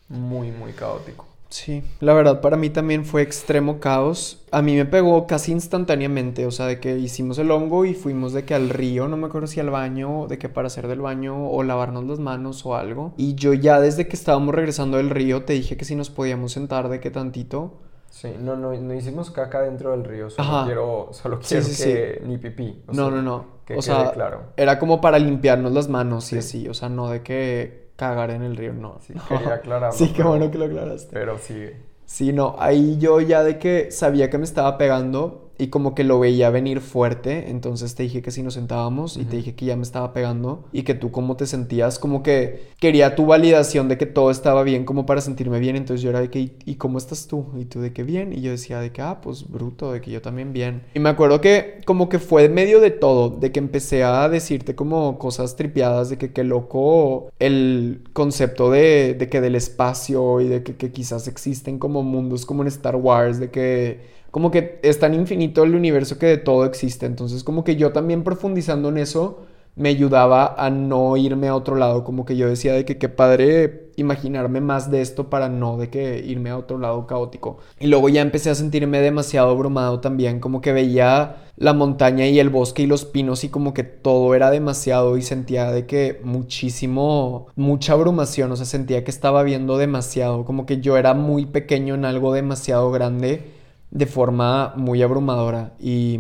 Speaker 2: muy, muy caótico.
Speaker 1: Sí, la verdad para mí también fue extremo caos. A mí me pegó casi instantáneamente, o sea, de que hicimos el hongo y fuimos de que al río, no me acuerdo si al baño, de que para hacer del baño o lavarnos las manos o algo. Y yo ya desde que estábamos regresando del río te dije que si nos podíamos sentar de que tantito.
Speaker 2: Sí, no, no, no hicimos caca dentro del río, solo quiero, solo quiero que ni pipí.
Speaker 1: no, no, no. o sea, claro. era como para limpiarnos las manos y así, o sea, no de que cagar en el río, no.
Speaker 2: Sí, quería aclararlo.
Speaker 1: sí, qué bueno que lo aclaraste.
Speaker 2: Pero sí.
Speaker 1: Sí, no, ahí yo ya de que sabía que me estaba pegando, y como que lo veía venir fuerte, entonces te dije que si nos sentábamos y te dije que ya me estaba pegando y que tú cómo te sentías, como que quería tu validación de que todo estaba bien como para sentirme bien, entonces yo era de que, ¿y cómo estás tú? Y tú de que bien, y yo decía de que, ah, pues bruto, de que yo también bien. Y me acuerdo que como que fue medio de todo, de que empecé a decirte como cosas tripiadas, de que qué loco el concepto de, de que del espacio y de que, que quizás existen como mundos como en Star Wars, de que como que es tan infinito el universo que de todo existe. Entonces como que yo también profundizando en eso me ayudaba a no irme a otro lado, como que yo decía de que qué padre imaginarme más de esto para no de que irme a otro lado caótico. Y luego ya empecé a sentirme demasiado abrumado también, como que veía la montaña y el bosque y los pinos y como que todo era demasiado y sentía de que muchísimo, mucha abrumación, o sea, sentía que estaba viendo demasiado, como que yo era muy pequeño en algo demasiado grande de forma muy abrumadora y,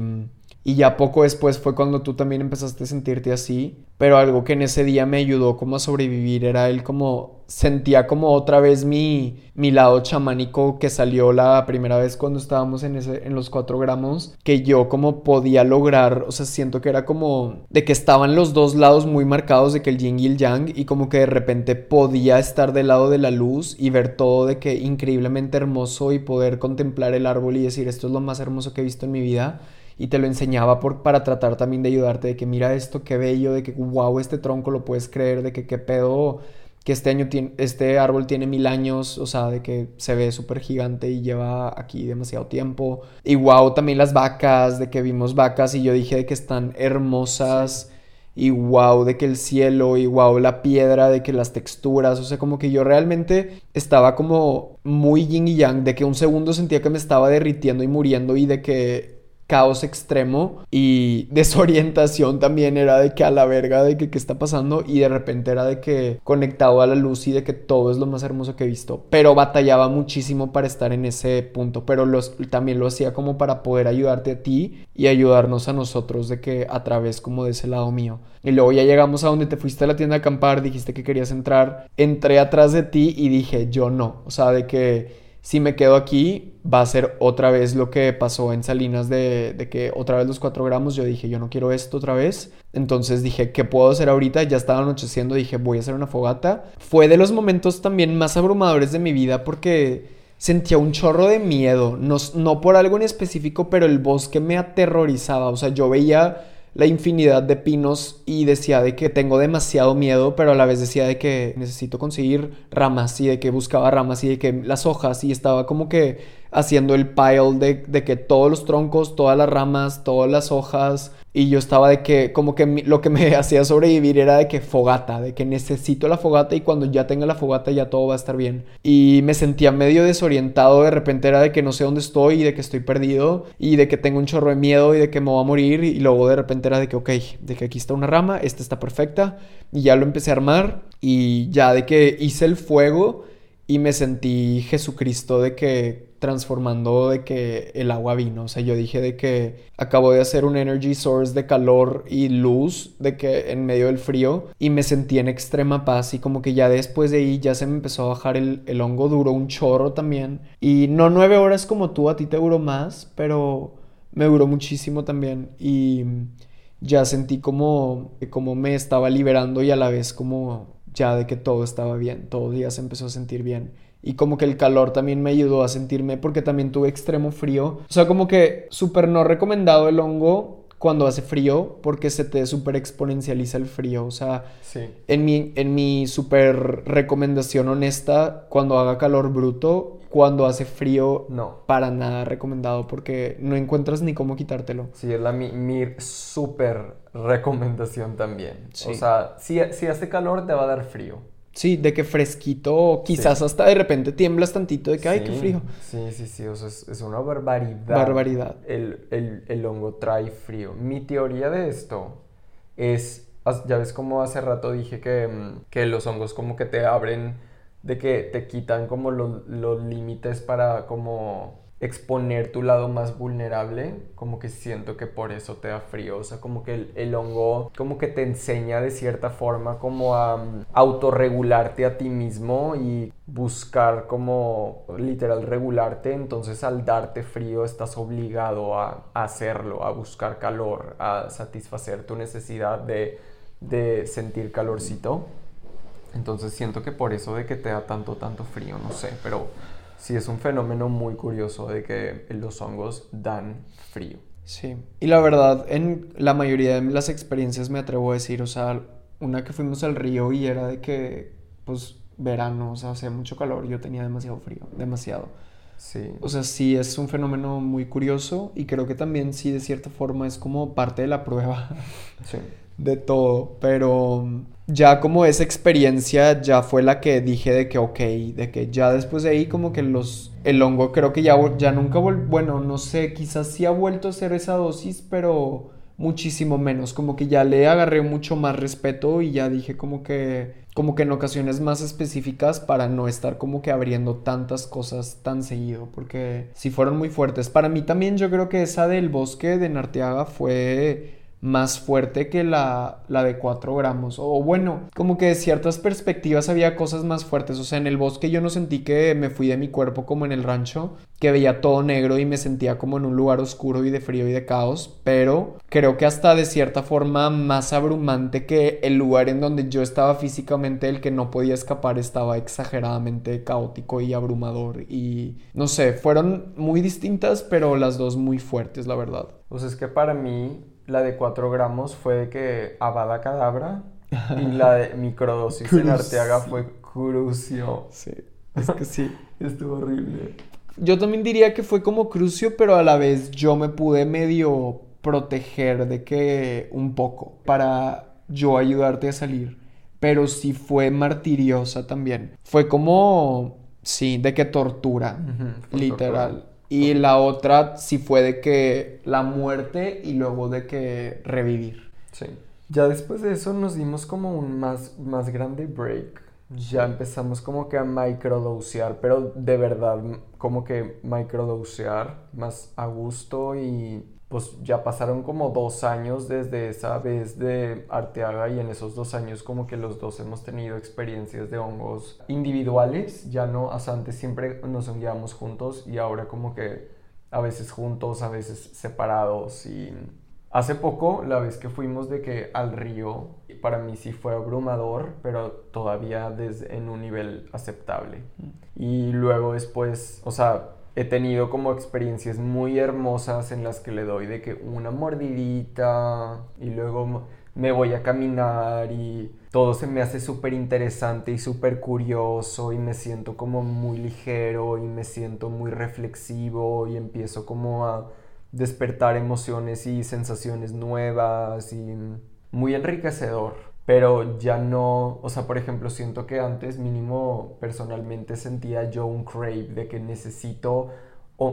Speaker 1: y ya poco después fue cuando tú también empezaste a sentirte así. Pero algo que en ese día me ayudó como a sobrevivir era el como sentía como otra vez mi, mi lado chamánico que salió la primera vez cuando estábamos en, ese, en los 4 gramos, que yo como podía lograr, o sea, siento que era como de que estaban los dos lados muy marcados de que el yin y el yang y como que de repente podía estar del lado de la luz y ver todo de que increíblemente hermoso y poder contemplar el árbol y decir esto es lo más hermoso que he visto en mi vida y te lo enseñaba por, para tratar también de ayudarte, de que mira esto, qué bello, de que wow, este tronco lo puedes creer, de que qué pedo, que este año tiene, este árbol tiene mil años, o sea, de que se ve súper gigante y lleva aquí demasiado tiempo. Y wow, también las vacas, de que vimos vacas y yo dije de que están hermosas. Y wow, de que el cielo, y wow, la piedra, de que las texturas, o sea, como que yo realmente estaba como muy yin y yang, de que un segundo sentía que me estaba derritiendo y muriendo y de que caos extremo y desorientación también era de que a la verga de que qué está pasando y de repente era de que conectado a la luz y de que todo es lo más hermoso que he visto, pero batallaba muchísimo para estar en ese punto, pero los, también lo hacía como para poder ayudarte a ti y ayudarnos a nosotros de que a través como de ese lado mío. Y luego ya llegamos a donde te fuiste a la tienda a acampar, dijiste que querías entrar, entré atrás de ti y dije, yo no, o sea, de que si me quedo aquí, va a ser otra vez lo que pasó en Salinas de, que otra vez los 4 gramos. Yo dije, yo no quiero esto otra vez. Entonces dije, ¿qué puedo hacer ahorita? Ya estaba anocheciendo, dije, voy a hacer una fogata. Fue de los momentos también más abrumadores de mi vida porque sentía un chorro de miedo. No, no por algo en específico, pero el bosque me aterrorizaba. O sea, yo veía la infinidad de pinos y decía de que tengo demasiado miedo, pero a la vez decía de que necesito conseguir ramas y de que buscaba ramas y de que las hojas y estaba como que haciendo el pile de, de que todos los troncos, todas las ramas, todas las hojas, y yo estaba de que, como que lo que me hacía sobrevivir era de que fogata, de que necesito la fogata y cuando ya tenga la fogata ya todo va a estar bien. Y me sentía medio desorientado, de repente era de que no sé dónde estoy y de que estoy perdido y de que tengo un chorro de miedo y de que me voy a morir y luego de repente era de que, ok, de que aquí está una rama, esta está perfecta y ya lo empecé a armar y ya de que hice el fuego y me sentí Jesucristo de que transformando de que el agua vino. O sea, yo dije de que acabo de hacer un energy source de calor y luz, de que en medio del frío, y me sentí en extrema paz y como que ya después de ahí ya se me empezó a bajar el, el hongo, duró un chorro también. Y no nueve horas como tú, a ti te duró más, pero me duró muchísimo también. Y ya sentí como, como me estaba liberando y a la vez como ya de que todo estaba bien, todo día se empezó a sentir bien y como que el calor también me ayudó a sentirme porque también tuve extremo frío. O sea, como que súper no recomendado el hongo cuando hace frío porque se te súper exponencializa el frío. O sea, en mi, en mi súper recomendación honesta, cuando haga calor bruto, cuando hace frío, no. Para nada recomendado porque no encuentras ni cómo quitártelo.
Speaker 2: Sí, es la mi, mi súper recomendación también. O sea, si, si hace calor te va a dar frío.
Speaker 1: Sí, de que fresquito, quizás hasta de repente tiemblas tantito de que, ay, qué frío.
Speaker 2: Sí, sí, sí, o sea, es, una barbaridad.
Speaker 1: Barbaridad.
Speaker 2: El, el, hongo trae frío. Mi teoría de esto es, ya ves como hace rato dije que, mm, que los hongos como que te abren, de que te quitan como los, los límites para como exponer tu lado más vulnerable, como que siento que por eso te da frío, o sea, como que el, hongo como que te enseña de cierta forma como a um, autorregularte a ti mismo y buscar como literal regularte, entonces al darte frío estás obligado a, hacerlo, a buscar calor, a satisfacer tu necesidad de, de sentir calorcito. Entonces siento que por eso de que te da tanto, tanto frío, no sé, pero sí es un fenómeno muy curioso de que los hongos dan frío.
Speaker 1: Sí, y la verdad, en la mayoría de las experiencias me atrevo a decir, o sea, una que fuimos al río y era de que, pues, verano, o sea, hacía mucho calor, yo tenía demasiado frío, demasiado.
Speaker 2: Sí.
Speaker 1: O sea, sí es un fenómeno muy curioso y creo que también sí de cierta forma es como parte de la prueba
Speaker 2: sí.
Speaker 1: De todo, pero ya como esa experiencia ya fue la que dije de que ok, de que ya después de ahí como que los, el hongo creo que ya, ya nunca, bueno, no sé, quizás sí ha vuelto a ser esa dosis, pero muchísimo menos, como que ya le agarré mucho más respeto y ya dije como que, como que en ocasiones más específicas para no estar como que abriendo tantas cosas tan seguido, porque si fueron muy fuertes. Para mí también yo creo que esa del bosque de Narteaga fue más fuerte que la, la de 4 gramos. O bueno, como que de ciertas perspectivas había cosas más fuertes. O sea, en el bosque yo no sentí que me fui de mi cuerpo como en el rancho, que veía todo negro y me sentía como en un lugar oscuro y de frío y de caos. Pero creo que hasta de cierta forma más abrumante que el lugar en donde yo estaba físicamente, el que no podía escapar, estaba exageradamente caótico y abrumador. Y no sé, fueron muy distintas, pero las dos muy fuertes, la verdad.
Speaker 2: Pues es que para mí la de 4 gramos fue de que Avada Cadabra y la de microdosis en Arteaga fue Crucio.
Speaker 1: Sí, es que sí.
Speaker 2: Estuvo horrible.
Speaker 1: Yo también diría que fue como Crucio, pero a la vez yo me pude medio proteger de que un poco para yo ayudarte a salir. Pero sí fue martiriosa también. Fue como, sí, de que tortura, literal. Y la otra sí fue de que la muerte y luego de que revivir.
Speaker 2: Sí. Ya después de eso nos dimos como un más, más grande break. Ya empezamos como que a microdosear, pero de verdad como que microdosear más a gusto y pues ya pasaron como dos años desde esa vez de Arteaga y en esos dos años como que los dos hemos tenido experiencias de hongos individuales, ya no, o antes siempre nos hongueábamos juntos y ahora como que a veces juntos, a veces separados y hace poco la vez que fuimos de que al río para mí sí fue abrumador, pero todavía desde, en un nivel aceptable. Mm. Y luego después, o sea, he tenido como experiencias muy hermosas en las que le doy de que una mordidita y luego me voy a caminar y todo se me hace súper interesante y súper curioso y me siento como muy ligero y me siento muy reflexivo y empiezo como a despertar emociones y sensaciones nuevas y muy enriquecedor pero ya no, o sea, por ejemplo, siento que antes mínimo personalmente sentía yo un crave de que necesito,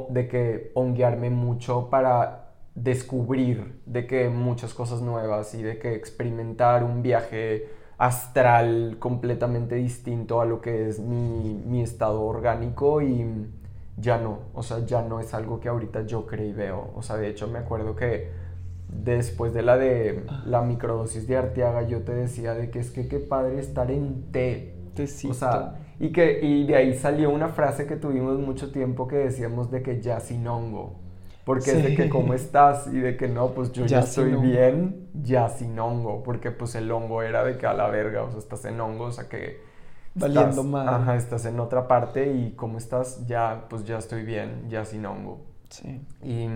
Speaker 2: de que honguearme mucho para descubrir de que muchas cosas nuevas y de que experimentar un viaje astral completamente distinto a lo que es mi, mi estado orgánico y ya no, o sea, ya no es algo que ahorita yo creo y veo, o sea, de hecho me acuerdo que después de la de la microdosis de Arteaga, yo te decía de que es que qué padre estar en té.
Speaker 1: Tecito.
Speaker 2: O sea, y, que, y de ahí salió una frase que tuvimos mucho tiempo que decíamos de que ya sin hongo. Porque es de que cómo estás y de que no, pues yo ya, estoy bien, ya sin hongo. Porque pues el hongo era de que a la verga, o sea, estás en hongo, o sea que...
Speaker 1: Valiendo mal.
Speaker 2: Ajá, estás en otra parte y cómo estás, ya, pues ya estoy bien, ya sin hongo.
Speaker 1: Sí.
Speaker 2: Y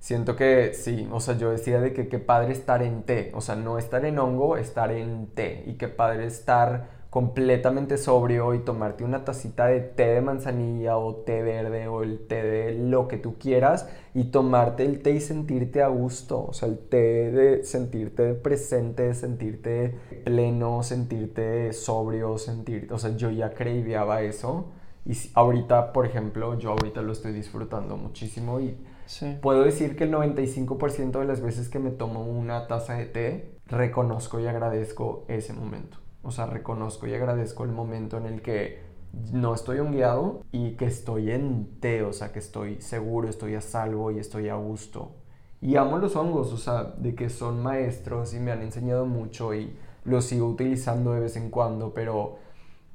Speaker 2: siento que sí, o sea, yo decía de que qué padre estar en té, o sea, no estar en hongo, estar en té, y qué padre estar completamente sobrio y tomarte una tacita de té de manzanilla o té verde o el té de lo que tú quieras y tomarte el té y sentirte a gusto, o sea, el té de sentirte presente, sentirte pleno, sentirte sobrio, sentirte, o sea, yo ya creiviaba eso y ahorita, por ejemplo, yo ahorita lo estoy disfrutando muchísimo y puedo decir que el 95% de las veces que me tomo una taza de té, reconozco y agradezco ese momento. O sea, reconozco y agradezco el momento en el que no estoy hongueado y que estoy en té, o sea, que estoy seguro, estoy a salvo y estoy a gusto. Y amo los hongos, o sea, de que son maestros y me han enseñado mucho y los sigo utilizando de vez en cuando, pero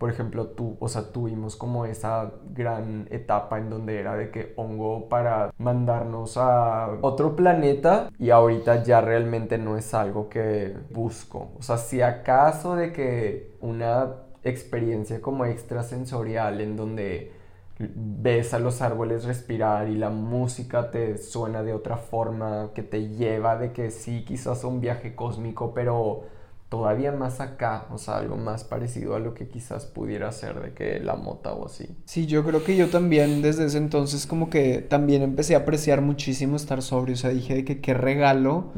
Speaker 2: por ejemplo, tú, o sea, tuvimos como esa gran etapa en donde era de que hongo para mandarnos a otro planeta y ahorita ya realmente no es algo que busco. O sea, si acaso de que una experiencia como extrasensorial en donde ves a los árboles respirar y la música te suena de otra forma, que te lleva de que sí, quizás un viaje cósmico, pero todavía más acá, o sea, algo más parecido a lo que quizás pudiera ser de que la mota o así.
Speaker 1: Sí, yo creo que yo también desde ese entonces como que también empecé a apreciar muchísimo estar sobrio, o sea, dije de que qué regalo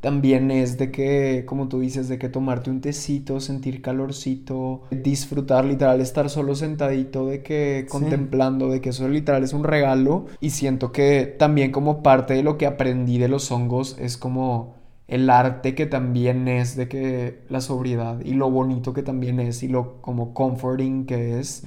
Speaker 1: también es de que, como tú dices, de que tomarte un tecito, sentir calorcito, disfrutar literal, estar solo sentadito, de que contemplando, de que eso literal es un regalo y siento que también como parte de lo que aprendí de los hongos es como el arte que también es de que la sobriedad y lo bonito que también es y lo como comforting que es.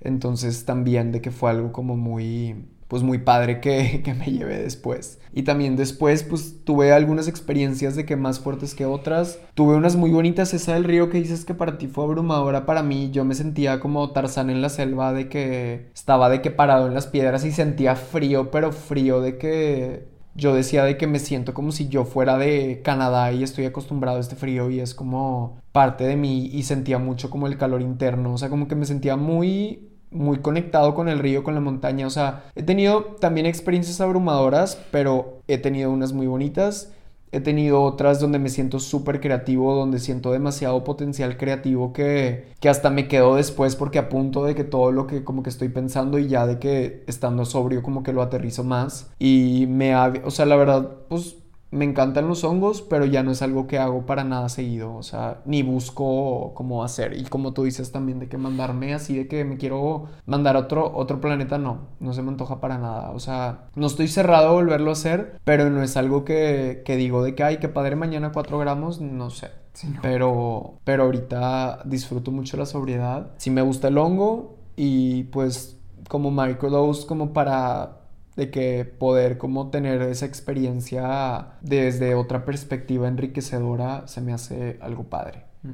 Speaker 1: Entonces también de que fue algo como muy, pues muy padre que, que, me llevé después. Y también después pues tuve algunas experiencias de que más fuertes que otras. Tuve unas muy bonitas, esa del río que dices que para ti fue abrumadora, para mí yo me sentía como Tarzán en la selva de que estaba de que parado en las piedras y sentía frío, pero frío de que yo decía de que me siento como si yo fuera de Canadá y estoy acostumbrado a este frío y es como parte de mí y sentía mucho como el calor interno, o sea, como que me sentía muy muy conectado con el río, con la montaña, o sea, he tenido también experiencias abrumadoras, pero he tenido unas muy bonitas He tenido otras donde me siento súper creativo, donde siento demasiado potencial creativo que, que hasta me quedo después porque a punto de que todo lo que como que estoy pensando y ya de que estando sobrio como que lo aterrizo más. Y me ha, o sea, la verdad, pues me encantan los hongos, pero ya no es algo que hago para nada seguido, o sea, ni busco cómo hacer. Y como tú dices también, de que mandarme así, de que me quiero mandar a otro, otro planeta, no, no se me antoja para nada. O sea, no estoy cerrado a volverlo a hacer, pero no es algo que, que digo de que, ay, qué padre, mañana 4 gramos, no sé. Pero, pero ahorita disfruto mucho la sobriedad. Si me gusta el hongo y pues como microdose como para de que poder como tener esa experiencia desde otra perspectiva enriquecedora se me hace algo padre. Mm.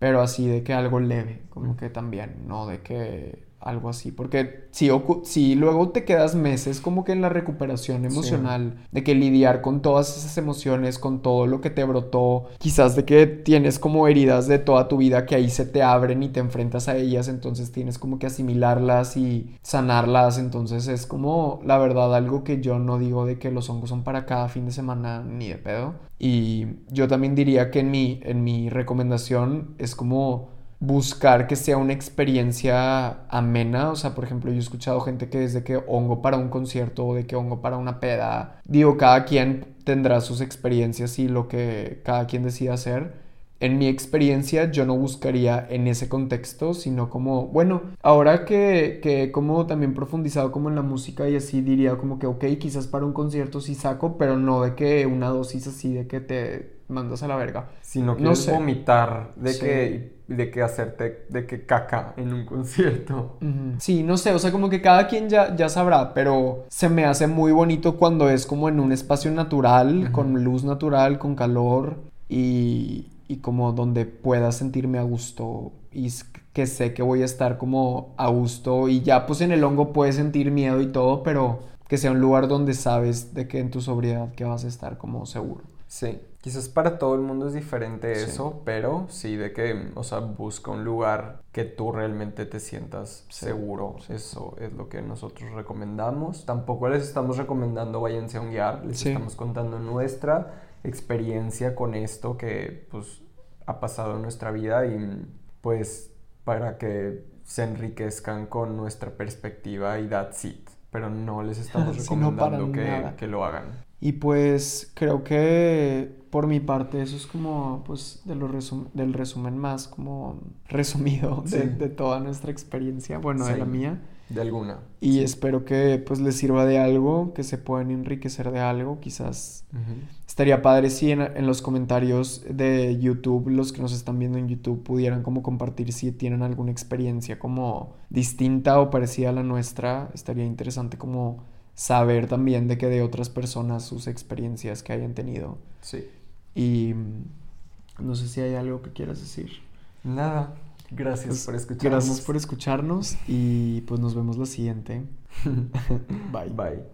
Speaker 1: Pero así de que algo leve, como mm. que también, no de que algo así, porque si, si luego te quedas meses como que en la recuperación emocional, de que lidiar con todas esas emociones, con todo lo que te brotó, quizás de que tienes como heridas de toda tu vida que ahí se te abren y te enfrentas a ellas, entonces tienes como que asimilarlas y sanarlas, entonces es como la verdad algo que yo no digo de que los hongos son para cada fin de semana ni de pedo. Y yo también diría que en mi, en mi recomendación es como buscar que sea una experiencia amena. O sea, por ejemplo, yo he escuchado gente que desde que hongo para un concierto o de que hongo para una peda. Digo, cada quien tendrá sus experiencias y lo que cada quien decida hacer en mi experiencia yo no buscaría en ese contexto, sino como, bueno, ahora que, que como también profundizado como en la música y así diría como que, ok, quizás para un concierto sí saco, pero no de que una dosis así de que te mandas a la verga.
Speaker 2: Sino que no sé. vomitar, de que de que hacerte, de que caca en un concierto.
Speaker 1: Sí, no sé, o sea, como que cada quien ya, ya sabrá, pero se me hace muy bonito cuando es como en un espacio natural, con luz natural, con calor y, y como donde pueda sentirme a gusto y que sé que voy a estar como a gusto y ya pues en el hongo puedes sentir miedo y todo, pero que sea un lugar donde sabes de que en tu sobriedad que vas a estar como seguro.
Speaker 2: Sí, quizás para todo el mundo es diferente eso, pero sí de que, o sea, busca un lugar que tú realmente te sientas seguro. Eso es lo que nosotros recomendamos. Tampoco les estamos recomendando váyanse a un guiar, les estamos contando nuestra experiencia con esto que pues ha pasado en nuestra vida y pues para que se enriquezcan con nuestra perspectiva y that's it. Pero no les estamos recomendando que, que, lo hagan.
Speaker 1: Y pues creo que por mi parte eso es como pues de lo del resumen más como resumido de, de, toda nuestra experiencia, bueno, de la mía.
Speaker 2: De alguna.
Speaker 1: Y espero que pues les sirva de algo, que se puedan enriquecer de algo. Quizás estaría padre si en, los comentarios de YouTube, los que nos están viendo en YouTube, pudieran como compartir si tienen alguna experiencia como distinta o parecida a la nuestra. Estaría interesante como saber también de que de otras personas sus experiencias que hayan tenido.
Speaker 2: Sí.
Speaker 1: Y mm, no sé si hay algo que quieras decir.
Speaker 2: Nada. Gracias
Speaker 1: pues,
Speaker 2: por escucharnos.
Speaker 1: Gracias por escucharnos y pues nos vemos la siguiente.
Speaker 2: Bye. Bye.